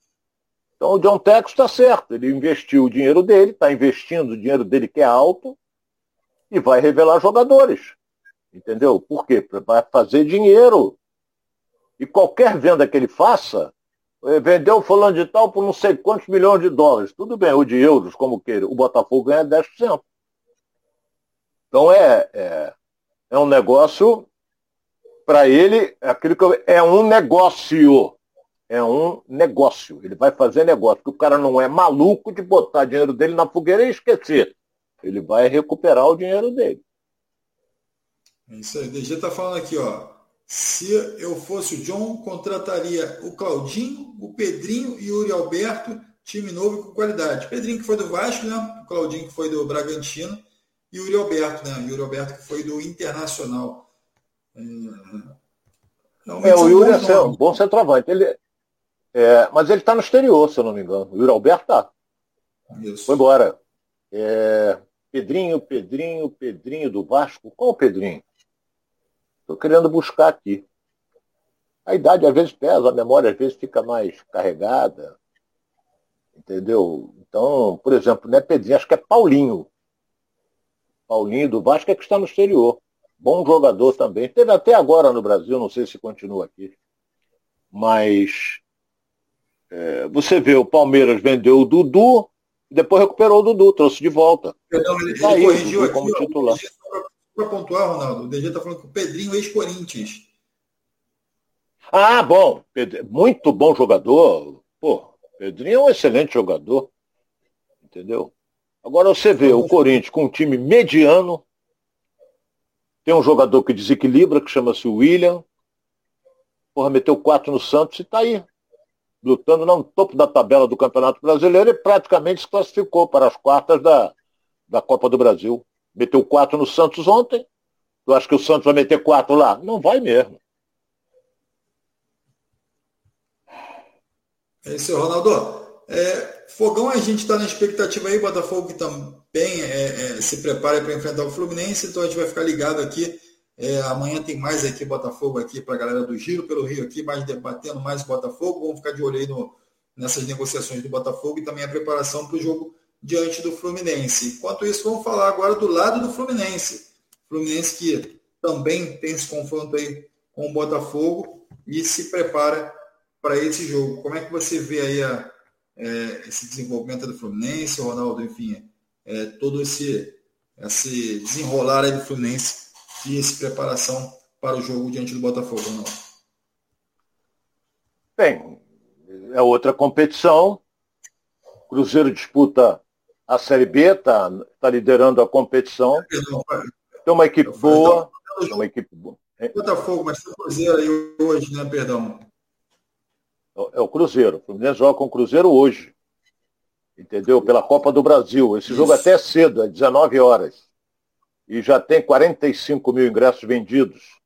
Então o John Tex está certo, ele investiu o dinheiro dele, está investindo o dinheiro dele que é alto e vai revelar jogadores. Entendeu? Por quê? Vai fazer dinheiro. E qualquer venda que ele faça, eh, vendeu fulano de tal por não sei quantos milhões de dólares. Tudo bem, ou de euros, como queira. O Botafogo ganha 10%. Então é, é, é um negócio para ele, aquilo que eu, é um negócio. É um negócio. Ele vai fazer negócio. Porque o cara não é maluco de botar dinheiro dele na fogueira e esquecer. Ele vai recuperar o dinheiro dele. É isso aí. O DG está falando aqui, ó. Se eu fosse o John, contrataria o Claudinho, o Pedrinho e o Uri Alberto, time novo com qualidade. Pedrinho que foi do Vasco, né? O Claudinho que foi do Bragantino e o Uri Alberto, né? O Alberto que foi do Internacional. É, é o Yuri é um bom centroavante. Ele, é, mas ele está no exterior, se eu não me engano. O Yuri Alberto está. Foi embora. É, Pedrinho, Pedrinho, Pedrinho do Vasco. Qual o Pedrinho? Estou querendo buscar aqui. A idade às vezes pesa, a memória às vezes fica mais carregada. Entendeu? Então, por exemplo, não é Pedrinho, acho que é Paulinho. Paulinho do Vasco é que está no exterior. Bom jogador também. Teve até agora no Brasil, não sei se continua aqui. Mas é, você vê, o Palmeiras vendeu o Dudu, depois recuperou o Dudu, trouxe de volta. Perdão, ele, tá ele corrigiu aqui, como ó, titular. Para pontuar, Ronaldo, o DG está falando que o Pedrinho ex-Corinthians. Ah, bom. Muito bom jogador. Pô, Pedrinho é um excelente jogador. Entendeu? Agora você vê o Corinthians com um time mediano, tem um jogador que desequilibra, que chama-se William. Porra, meteu quatro no Santos e está aí. Lutando no topo da tabela do Campeonato Brasileiro e praticamente se classificou para as quartas da, da Copa do Brasil. Meteu quatro no Santos ontem. Tu acha que o Santos vai meter quatro lá? Não vai mesmo. É isso, Ronaldo. É, Fogão, a gente está na expectativa aí, Botafogo que também é, é, se prepara para enfrentar o Fluminense, então a gente vai ficar ligado aqui. É, amanhã tem mais aqui Botafogo aqui para a galera do Giro pelo Rio aqui, mais debatendo mais Botafogo. Vamos ficar de olho aí no, nessas negociações do Botafogo e também a preparação para o jogo diante do Fluminense. Enquanto isso, vamos falar agora do lado do Fluminense. Fluminense que também tem esse confronto aí com o Botafogo e se prepara para esse jogo. Como é que você vê aí a, é, esse desenvolvimento do Fluminense, Ronaldo, enfim, é, todo esse, esse desenrolar aí do Fluminense e essa preparação para o jogo diante do Botafogo, Ronaldo? Bem, é outra competição. Cruzeiro disputa a Série B, está tá liderando a competição. Tem uma equipe boa. Tem uma equipe boa. Botafogo, mas tem o Cruzeiro aí hoje, né? Perdão. É o Cruzeiro. O Fluminense joga com o Cruzeiro hoje. Entendeu? Pela Copa do Brasil. Esse Isso. jogo até é cedo, é 19 horas. E já tem 45 mil ingressos vendidos.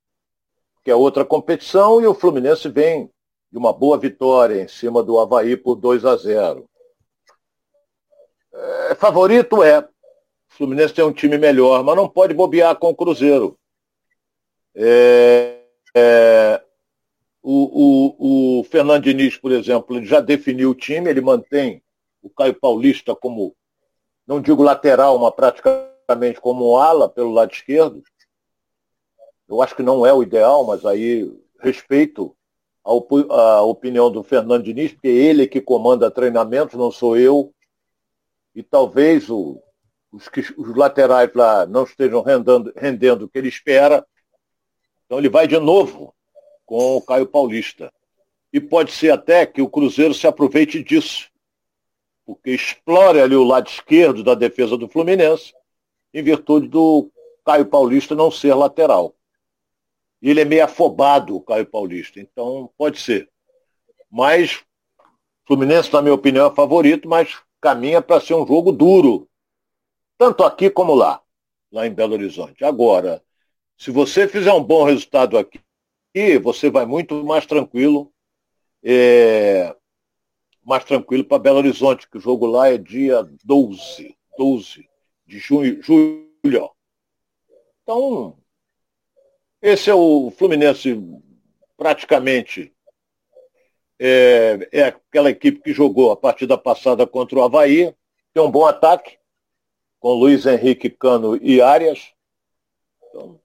Que é outra competição, e o Fluminense vem de uma boa vitória em cima do Havaí por 2 a 0. É, favorito é. O Fluminense tem um time melhor, mas não pode bobear com o Cruzeiro. É, é, o, o, o Fernando Diniz, por exemplo, ele já definiu o time, ele mantém o Caio Paulista como, não digo lateral, mas praticamente como ala pelo lado esquerdo. Eu acho que não é o ideal, mas aí respeito a, op a opinião do Fernando Diniz, porque ele é que comanda treinamentos, não sou eu. E talvez o, os, que, os laterais lá não estejam rendendo o que ele espera. Então ele vai de novo com o Caio Paulista. E pode ser até que o Cruzeiro se aproveite disso, porque explore ali o lado esquerdo da defesa do Fluminense, em virtude do Caio Paulista não ser lateral. E ele é meio afobado, o Caio Paulista, então pode ser. Mas Fluminense, na minha opinião, é favorito, mas caminha para ser um jogo duro. Tanto aqui como lá, lá em Belo Horizonte. Agora, se você fizer um bom resultado aqui, e você vai muito mais tranquilo, é, mais tranquilo para Belo Horizonte, que o jogo lá é dia 12, 12 de junho, julho. Então, esse é o Fluminense praticamente é, é, aquela equipe que jogou a partida passada contra o Havaí, tem um bom ataque, com Luiz Henrique Cano e Arias. Então,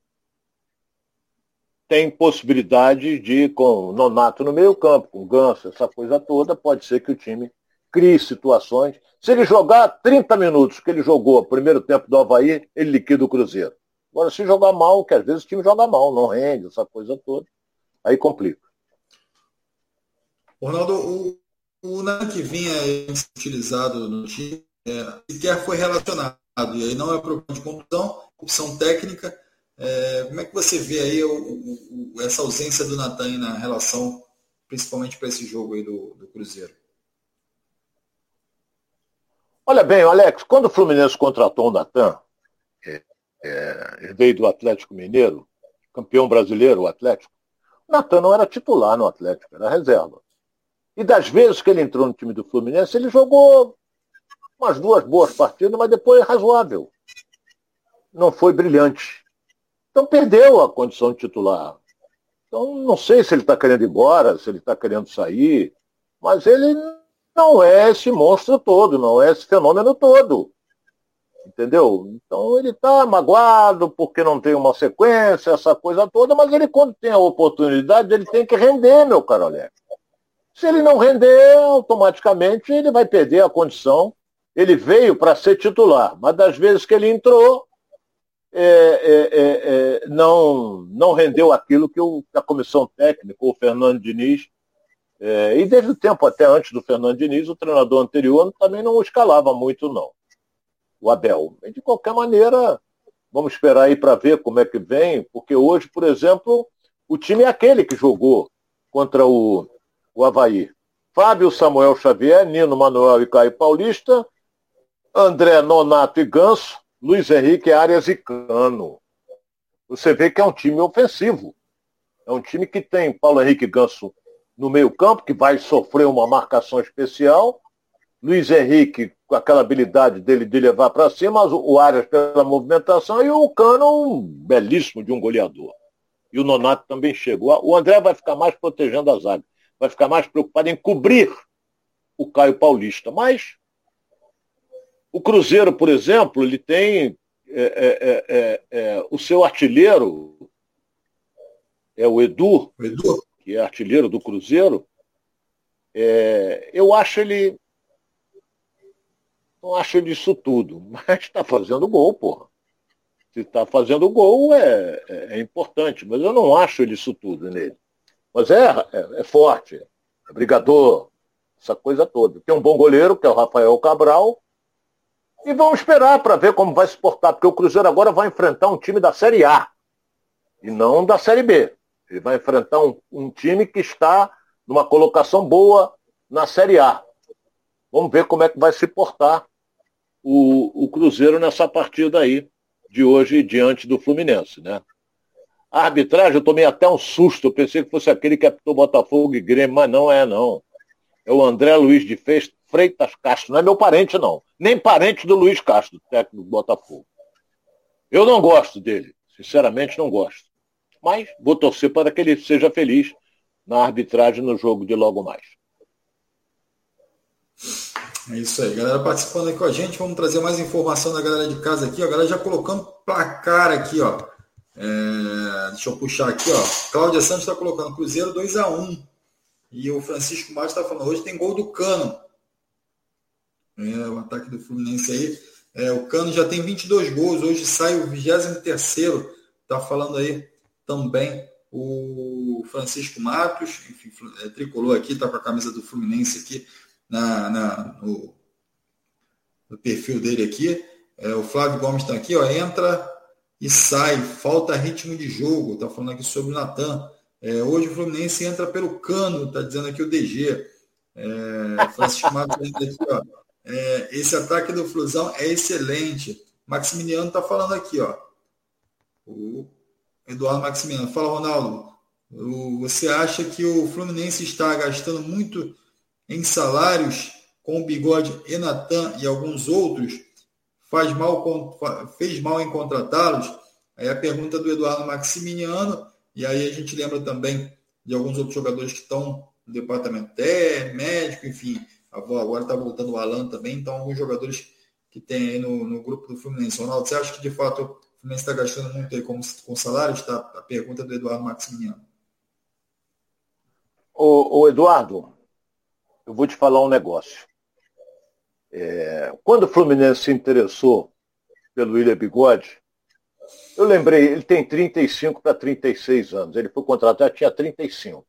tem possibilidade de, com Nonato no meio campo, com Ganso, essa coisa toda, pode ser que o time crie situações. Se ele jogar 30 minutos que ele jogou o primeiro tempo do Havaí, ele liquida o Cruzeiro. Agora, se jogar mal, que às vezes o time joga mal, não rende, essa coisa toda, aí complica. Ronaldo, o, o Nan que vinha utilizado no time é, sequer foi relacionado, e aí não é problema de condução, opção técnica, é, como é que você vê aí o, o, essa ausência do Natan na relação, principalmente para esse jogo aí do, do Cruzeiro? Olha bem, Alex, quando o Fluminense contratou o Natan, é, é, veio do Atlético Mineiro, campeão brasileiro, o Atlético, o Natan não era titular no Atlético, era reserva. E das vezes que ele entrou no time do Fluminense, ele jogou umas duas boas partidas, mas depois é razoável. Não foi brilhante. Então perdeu a condição de titular. Então não sei se ele está querendo ir embora, se ele está querendo sair, mas ele não é esse monstro todo, não é esse fenômeno todo. Entendeu? Então ele está magoado porque não tem uma sequência, essa coisa toda, mas ele quando tem a oportunidade, ele tem que render, meu caro Alex. Se ele não render, automaticamente ele vai perder a condição. Ele veio para ser titular, mas das vezes que ele entrou, é, é, é, é, não, não rendeu aquilo que o, a comissão técnica, o Fernando Diniz, é, e desde o tempo até antes do Fernando Diniz, o treinador anterior também não escalava muito, não. O Abel. de qualquer maneira, vamos esperar aí para ver como é que vem, porque hoje, por exemplo, o time é aquele que jogou contra o, o Havaí. Fábio Samuel Xavier, Nino Manuel e Caio Paulista, André Nonato e Ganso, Luiz Henrique Arias e Cano. você vê que é um time ofensivo. É um time que tem Paulo Henrique Ganso no meio campo, que vai sofrer uma marcação especial. Luiz Henrique, com aquela habilidade dele de levar para cima, o Arias pela movimentação e o Cano, um belíssimo de um goleador. E o Nonato também chegou. O André vai ficar mais protegendo a zaga. Vai ficar mais preocupado em cobrir o Caio Paulista. Mas o Cruzeiro, por exemplo, ele tem é, é, é, é o seu artilheiro, é o Edu, o Edu, que é artilheiro do Cruzeiro, é, eu acho ele. Não acho ele isso tudo, mas está fazendo gol, porra. Se está fazendo gol é, é, é, importante, mas eu não acho ele isso tudo nele. Mas é, é, é forte, é brigador, essa coisa toda. Tem um bom goleiro, que é o Rafael Cabral, e vamos esperar para ver como vai se portar, porque o Cruzeiro agora vai enfrentar um time da Série A e não da Série B. Ele vai enfrentar um, um time que está numa colocação boa na Série A. Vamos ver como é que vai se portar o, o Cruzeiro nessa partida aí de hoje diante do Fluminense, né? A arbitragem, eu tomei até um susto, eu pensei que fosse aquele que apitou Botafogo e Grêmio, mas não é não. É o André Luiz de Freitas Castro, não é meu parente não, nem parente do Luiz Castro, técnico do Botafogo. Eu não gosto dele, sinceramente não gosto mas vou torcer para que ele seja feliz na arbitragem no jogo de logo mais. É isso aí, galera participando aqui com a gente. Vamos trazer mais informação da galera de casa aqui. A galera já colocando placar aqui, ó. É... deixa eu puxar aqui, ó. Cláudia Santos está colocando Cruzeiro 2 a 1 E o Francisco Matos está falando, hoje tem gol do Cano. É, o ataque do Fluminense aí. É, o Cano já tem 22 gols, hoje sai o 23 Tá falando aí também o Francisco Matos, enfim, é, tricolor aqui, está com a camisa do Fluminense aqui na, na no, no, perfil dele aqui. É, o Flávio Gomes está aqui, ó, entra e sai, falta ritmo de jogo, está falando aqui sobre o Natan. É, hoje o Fluminense entra pelo cano, está dizendo aqui o DG. É, Francisco Matos aqui, ó. É, esse ataque do Flusão é excelente. Maximiliano está falando aqui, ó. O Eduardo Maximiano. Fala, Ronaldo. Você acha que o Fluminense está gastando muito em salários com o Bigode, Enatan e alguns outros? Faz mal, fez mal em contratá-los? Aí a pergunta do Eduardo Maximiano. E aí a gente lembra também de alguns outros jogadores que estão no departamento é, médico, enfim. Agora está voltando o Alan também. Então, alguns jogadores que tem aí no, no grupo do Fluminense. Ronaldo, você acha que de fato Fluminense está gastando muito aí com, com salário? Está a pergunta do Eduardo Maximiano. Ô, ô, Eduardo, eu vou te falar um negócio. É, quando o Fluminense se interessou pelo William Bigode, eu lembrei, ele tem 35 para 36 anos. Ele foi contratado, tinha 35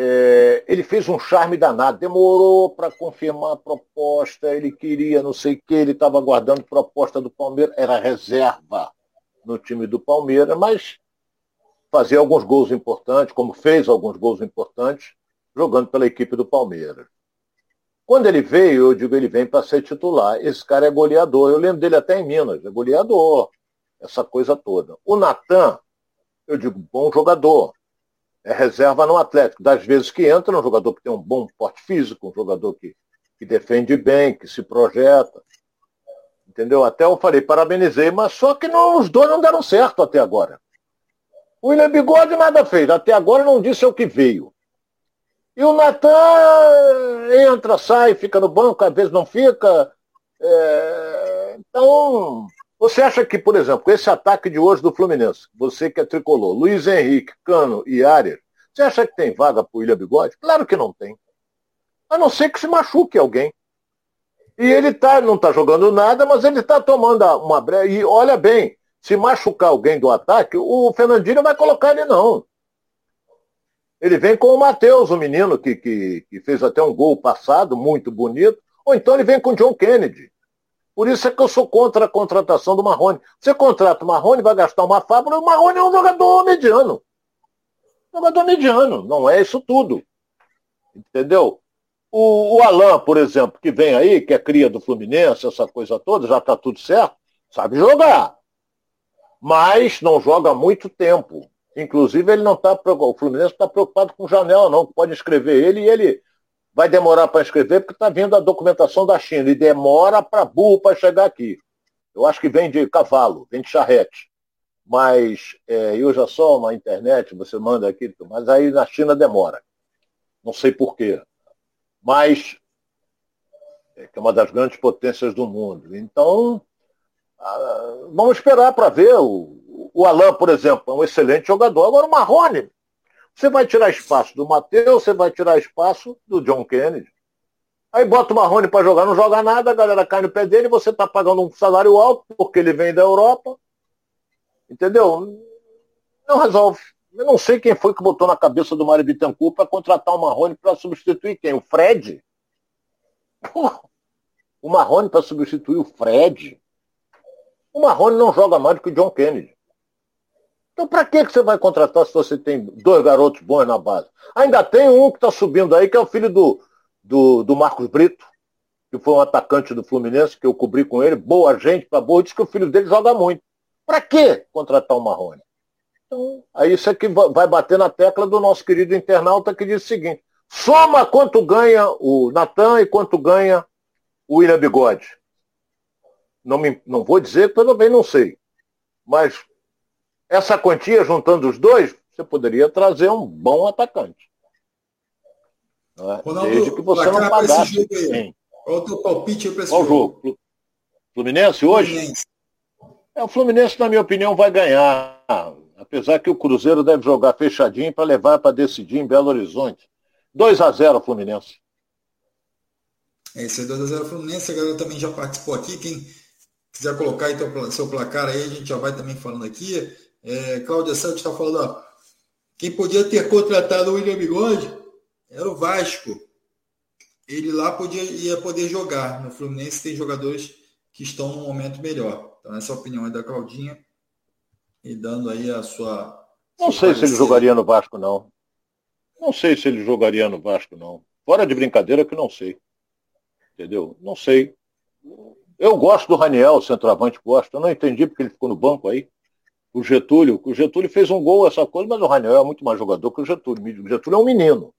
é, ele fez um charme danado, demorou para confirmar a proposta, ele queria não sei o que, ele estava aguardando proposta do Palmeiras, era reserva no time do Palmeiras, mas fazia alguns gols importantes, como fez alguns gols importantes, jogando pela equipe do Palmeiras. Quando ele veio, eu digo, ele vem para ser titular. Esse cara é goleador. Eu lembro dele até em Minas, é goleador. Essa coisa toda. O Natan, eu digo, bom jogador é reserva no Atlético. Das vezes que entra, um jogador que tem um bom porte físico, um jogador que, que defende bem, que se projeta. Entendeu? Até eu falei, parabenizei, mas só que não, os dois não deram certo até agora. O William Bigode nada fez, até agora não disse o que veio. E o Natan entra, sai, fica no banco, às vezes não fica. É... Então, você acha que, por exemplo, esse ataque de hoje do Fluminense, você que é tricolor, Luiz Henrique, Cano e Arias, você acha que tem vaga para o William Bigode? Claro que não tem. A não ser que se machuque alguém. E ele tá, não está jogando nada, mas ele está tomando uma breve. E olha bem, se machucar alguém do ataque, o Fernandinho vai colocar ele não. Ele vem com o Matheus, o menino que, que, que fez até um gol passado, muito bonito, ou então ele vem com o John Kennedy. Por isso é que eu sou contra a contratação do Marrone. Você contrata o Marrone, vai gastar uma fábrica, o Marrone é um jogador mediano. Jogador mediano, não é isso tudo. Entendeu? O, o Alain, por exemplo, que vem aí, que é cria do Fluminense, essa coisa toda, já está tudo certo, sabe jogar. Mas não joga há muito tempo. Inclusive, ele não está o Fluminense está preocupado com janela, não. Pode escrever ele e ele vai demorar para escrever porque está vindo a documentação da China e demora para burro para chegar aqui. Eu acho que vem de cavalo, vem de charrete. Mas é, eu já só uma internet, você manda aqui, mas aí na China demora. Não sei porquê. Mas é, que é uma das grandes potências do mundo. Então, ah, vamos esperar para ver. O, o Alain, por exemplo, é um excelente jogador. Agora o Marrone, você vai tirar espaço do Matheus, você vai tirar espaço do John Kennedy. Aí bota o Marrone para jogar, não joga nada, a galera cai no pé dele, você está pagando um salário alto, porque ele vem da Europa. Entendeu? Não resolve. Eu não sei quem foi que botou na cabeça do Mário Bittencourt para contratar o Marrone para substituir quem? O Fred? O Marrone para substituir o Fred? O Marrone não joga mais do que o John Kennedy. Então, para que você vai contratar se você tem dois garotos bons na base? Ainda tem um que está subindo aí, que é o filho do, do, do, Marcos Brito, que foi um atacante do Fluminense, que eu cobri com ele, boa gente, para boa, disse que o filho dele joga muito. Para que contratar o Marrone? Então, aí isso é que vai bater na tecla do nosso querido internauta que diz o seguinte: soma quanto ganha o Natan e quanto ganha o William Bigode não, me, não vou dizer que também não sei. Mas essa quantia, juntando os dois, você poderia trazer um bom atacante. Não é? Ronaldo, Desde que você não pagasse. Qual o teu palpite para esse Qual jogo? jogo? Fluminense hoje? Fluminense. É, o Fluminense, na minha opinião, vai ganhar. Apesar que o Cruzeiro deve jogar fechadinho para levar para decidir em Belo Horizonte. 2 a 0 Fluminense. É isso aí, 2x0 Fluminense. A galera também já participou aqui. Quem quiser colocar aí teu, seu placar aí, a gente já vai também falando aqui. É, Cláudia Santos está falando, ó, quem podia ter contratado o William Bigode era o Vasco. Ele lá podia, ia poder jogar. No Fluminense tem jogadores que estão num momento melhor. Então essa é a opinião é da Claudinha. E dando aí a sua. Não sei se ele jogaria no Vasco, não. Não sei se ele jogaria no Vasco, não. Fora de brincadeira que não sei. Entendeu? Não sei. Eu gosto do Raniel, centroavante, gosto. Eu não entendi porque ele ficou no banco aí. O Getúlio, o Getúlio fez um gol, essa coisa, mas o Raniel é muito mais jogador que o Getúlio. O Getúlio é um menino.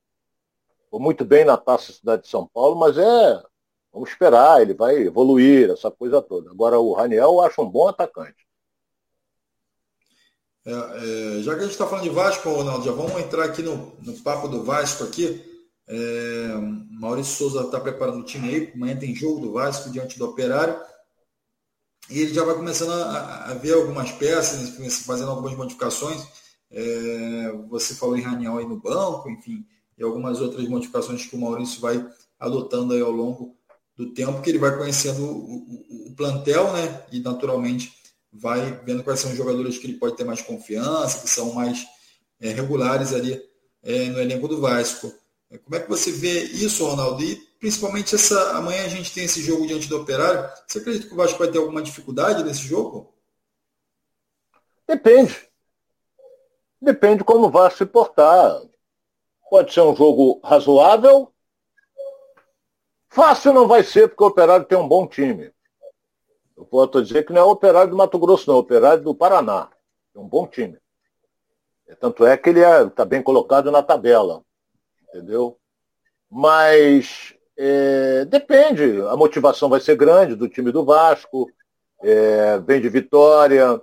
Foi muito bem na taça Cidade de São Paulo, mas é. Vamos esperar, ele vai evoluir, essa coisa toda. Agora, o Raniel eu acho um bom atacante. É, é, já que a gente está falando de Vasco, Ronaldo, já vamos entrar aqui no, no papo do Vasco aqui. É, Maurício Souza está preparando o time aí. Amanhã tem jogo do Vasco diante do Operário. E ele já vai começando a, a ver algumas peças, fazendo algumas modificações. É, você falou em Raniel aí no banco, enfim, e algumas outras modificações que o Maurício vai adotando aí ao longo do tempo, que ele vai conhecendo o, o, o plantel, né? E naturalmente vai vendo quais são os jogadores que ele pode ter mais confiança, que são mais é, regulares ali é, no elenco do Vasco. É, como é que você vê isso, Ronaldo? E principalmente essa amanhã a gente tem esse jogo diante do Operário. Você acredita que o Vasco vai ter alguma dificuldade nesse jogo? Depende. Depende como o Vasco se portar. Pode ser um jogo razoável. Fácil não vai ser, porque o Operário tem um bom time. Eu posso dizer que não é o Operário do Mato Grosso, não, é o Operário do Paraná. É um bom time. Tanto é que ele está é, tá bem colocado na tabela entendeu? Mas é, depende, a motivação vai ser grande do time do Vasco, é, vem de vitória,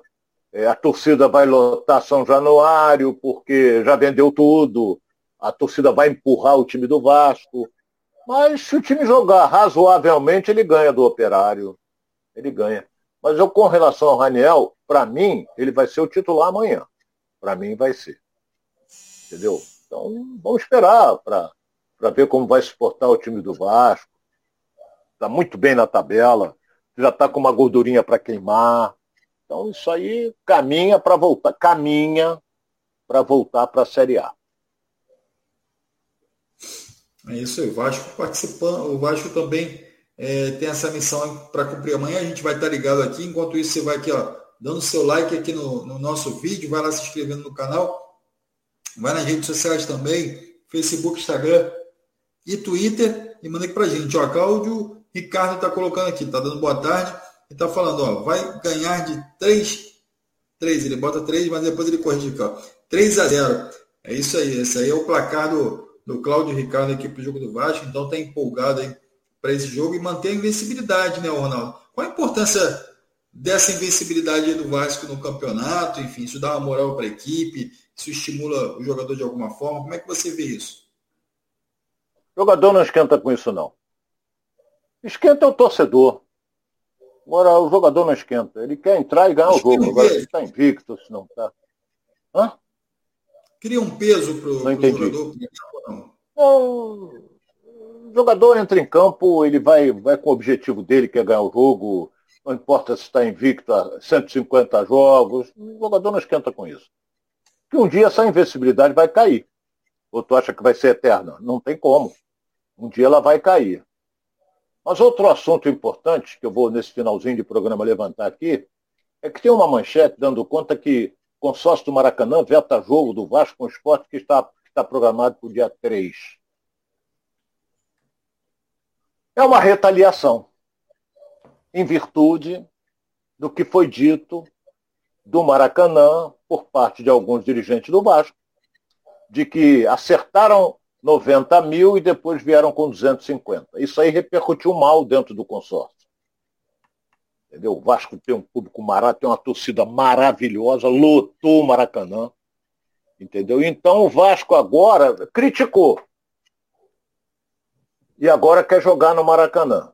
é, a torcida vai lotar São Januário, porque já vendeu tudo, a torcida vai empurrar o time do Vasco. Mas se o time jogar razoavelmente, ele ganha do operário. Ele ganha. Mas eu, com relação ao Raniel, para mim, ele vai ser o titular amanhã. Para mim vai ser. Entendeu? Então, vamos esperar para ver como vai suportar o time do Vasco. Está muito bem na tabela, já está com uma gordurinha para queimar. Então, isso aí caminha para voltar, caminha para voltar para a Série A. É isso aí, o Vasco participando, o Vasco também é, tem essa missão para cumprir amanhã. A gente vai estar tá ligado aqui. Enquanto isso, você vai aqui, ó, dando seu like aqui no, no nosso vídeo, vai lá se inscrevendo no canal Vai nas redes sociais também, Facebook, Instagram e Twitter e manda aqui pra gente. Ó, Cláudio Ricardo está colocando aqui, está dando boa tarde e está falando, ó, vai ganhar de 3 3, ele bota 3, mas depois ele corrige aqui, 3 a 0. É isso aí, esse aí é o placar do, do Cláudio Ricardo aqui para o jogo do Vasco, então está empolgado aí para esse jogo e manter a invencibilidade, né, Ronaldo? Qual a importância dessa invencibilidade do Vasco no campeonato? Enfim, isso dá uma moral para a equipe, isso estimula o jogador de alguma forma? Como é que você vê isso? O jogador não esquenta com isso, não. Esquenta o torcedor. Agora, o jogador não esquenta. Ele quer entrar e ganhar o jogo. Agora, ele está invicto, se não está. Hã? Cria um peso para o jogador? Não. O jogador entra em campo, ele vai, vai com o objetivo dele, que é ganhar o jogo. Não importa se está invicto a 150 jogos. O jogador não esquenta com isso. Que um dia essa invencibilidade vai cair. Ou tu acha que vai ser eterna? Não tem como. Um dia ela vai cair. Mas outro assunto importante que eu vou nesse finalzinho de programa levantar aqui é que tem uma manchete dando conta que o consórcio do Maracanã veta jogo do Vasco com esporte que está, que está programado para o dia 3. É uma retaliação em virtude do que foi dito do Maracanã por parte de alguns dirigentes do Vasco, de que acertaram 90 mil e depois vieram com 250. Isso aí repercutiu mal dentro do consórcio. Entendeu? O Vasco tem um público maravilhoso, tem uma torcida maravilhosa, lotou o Maracanã. Entendeu? Então o Vasco agora criticou. E agora quer jogar no Maracanã.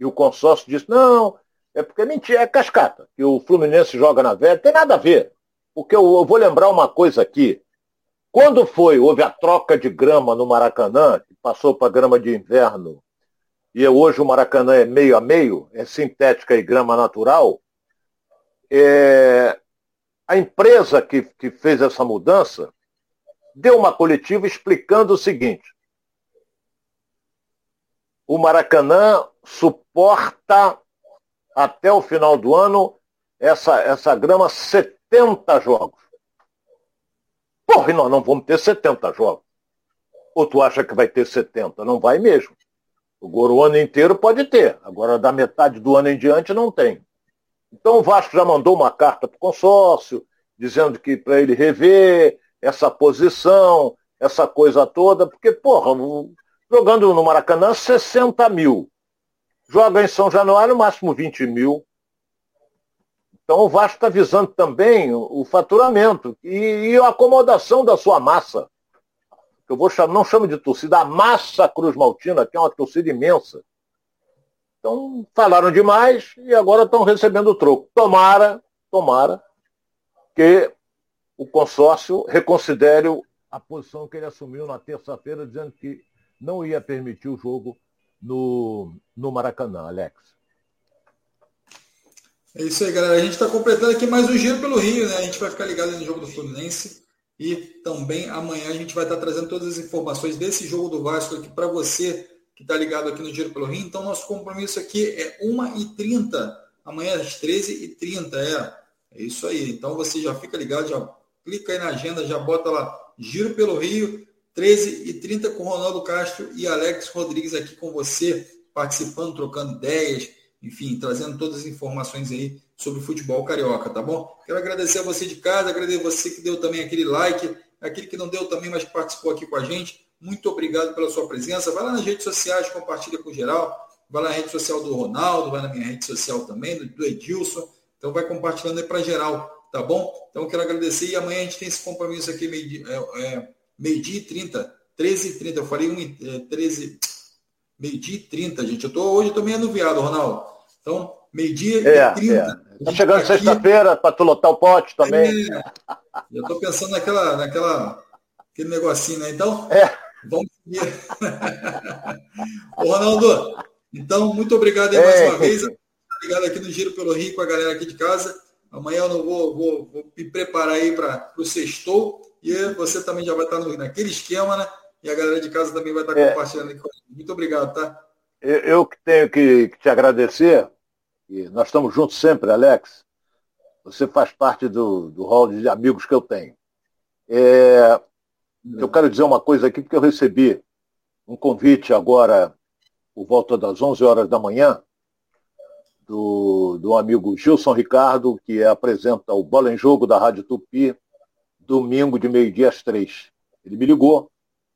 E o consórcio disse, não, é porque é mentira, é cascata, que o Fluminense joga na velha, tem nada a ver. Porque eu, eu vou lembrar uma coisa aqui. Quando foi, houve a troca de grama no Maracanã, que passou para grama de inverno, e hoje o Maracanã é meio a meio, é sintética e grama natural, é, a empresa que, que fez essa mudança deu uma coletiva explicando o seguinte: o Maracanã suporta até o final do ano essa, essa grama 70 jogos. Porra, e nós não vamos ter 70 jogos. Ou tu acha que vai ter 70? Não vai mesmo. Agora o ano inteiro pode ter. Agora da metade do ano em diante não tem. Então o Vasco já mandou uma carta para o consórcio, dizendo que para ele rever essa posição, essa coisa toda, porque, porra, jogando no Maracanã 60 mil. Joga em São Januário, no máximo 20 mil. Então o Vasco está visando também o, faturamento e, e, a acomodação da sua massa. Eu vou chamar, não chamo de torcida, a massa Cruz Maltina, que é uma torcida imensa. Então, falaram demais e agora estão recebendo o troco. Tomara, tomara, que o consórcio reconsidere a posição que ele assumiu na terça-feira, dizendo que não ia permitir o jogo no, no Maracanã, Alex. É isso aí, galera. A gente está completando aqui mais um giro pelo Rio, né? A gente vai ficar ligado no jogo do Fluminense e também amanhã a gente vai estar trazendo todas as informações desse jogo do Vasco aqui para você que está ligado aqui no Giro pelo Rio. Então, nosso compromisso aqui é 1h30, amanhã às 13h30, é. É isso aí. Então, você já fica ligado, já clica aí na agenda, já bota lá Giro pelo Rio, 13h30 com Ronaldo Castro e Alex Rodrigues aqui com você, participando, trocando ideias, enfim, trazendo todas as informações aí sobre futebol carioca, tá bom? Quero agradecer a você de casa, agradecer a você que deu também aquele like, aquele que não deu também, mas participou aqui com a gente. Muito obrigado pela sua presença. Vai lá nas redes sociais, compartilha com geral. Vai lá na rede social do Ronaldo, vai na minha rede social também, do, Edilson. Então vai compartilhando aí para geral, tá bom? Então quero agradecer e amanhã a gente tem esse compromisso aqui, meio-dia é, é, meio e 30, 13 e 30. Eu falei 1 é, 13, meio-dia e 30, gente. Eu tô, hoje eu tô meio anuviado, Ronaldo. Então, meio-dia é, e 30. É. Tá chegando tá sexta-feira para tu lotar o pote também. É, eu tô pensando naquela, naquela, aquele negocinho, né? Então, é. vamos seguir. Ô, Ronaldo, então, muito obrigado aí mais é, uma vez. Obrigado aqui no Giro pelo Rio com a galera aqui de casa. Amanhã eu não vou, vou, vou me preparar aí para o sextou. E você também já vai estar no, naquele esquema, né? E a galera de casa também vai estar é. compartilhando aqui. Muito obrigado, tá? Eu, que tenho que, que, te agradecer. E nós estamos juntos sempre, Alex. Você faz parte do, do hall de amigos que eu tenho. É, eu quero dizer uma coisa aqui, porque eu recebi um convite agora, por volta das 11 horas da manhã, do, do amigo Gilson Ricardo, que apresenta o Bola em Jogo da Rádio Tupi, domingo de meio-dia às três. Ele me ligou,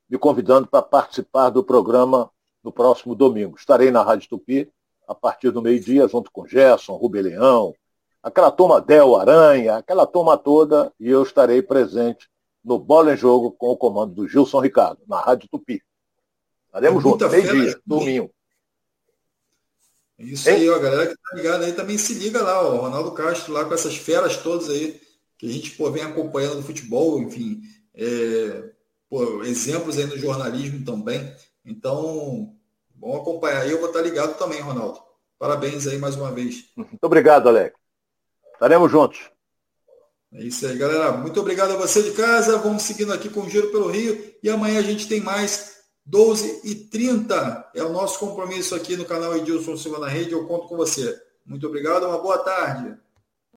me convidando para participar do programa no próximo domingo. Estarei na Rádio Tupi a partir do meio-dia, junto com Gerson, Rubem Leão, aquela turma Del Aranha, aquela turma toda, e eu estarei presente no Bola em Jogo com o comando do Gilson Ricardo, na Rádio Tupi. Estaremos juntos, meio-dia, domingo. Isso hein? aí, ó, a galera que tá ligada aí também se liga lá, ó, Ronaldo Castro lá com essas feras todas aí, que a gente pô, vem acompanhando no futebol, enfim, é, pô, exemplos aí no jornalismo também. Então, vamos acompanhar eu vou estar ligado também, Ronaldo. Parabéns aí mais uma vez. Muito obrigado, Alex. Estaremos juntos. É isso aí, galera. Muito obrigado a você de casa. Vamos seguindo aqui com o Giro pelo Rio. E amanhã a gente tem mais 12 e 30 é o nosso compromisso aqui no canal Edilson Silva na Rede. Eu conto com você. Muito obrigado, uma boa tarde.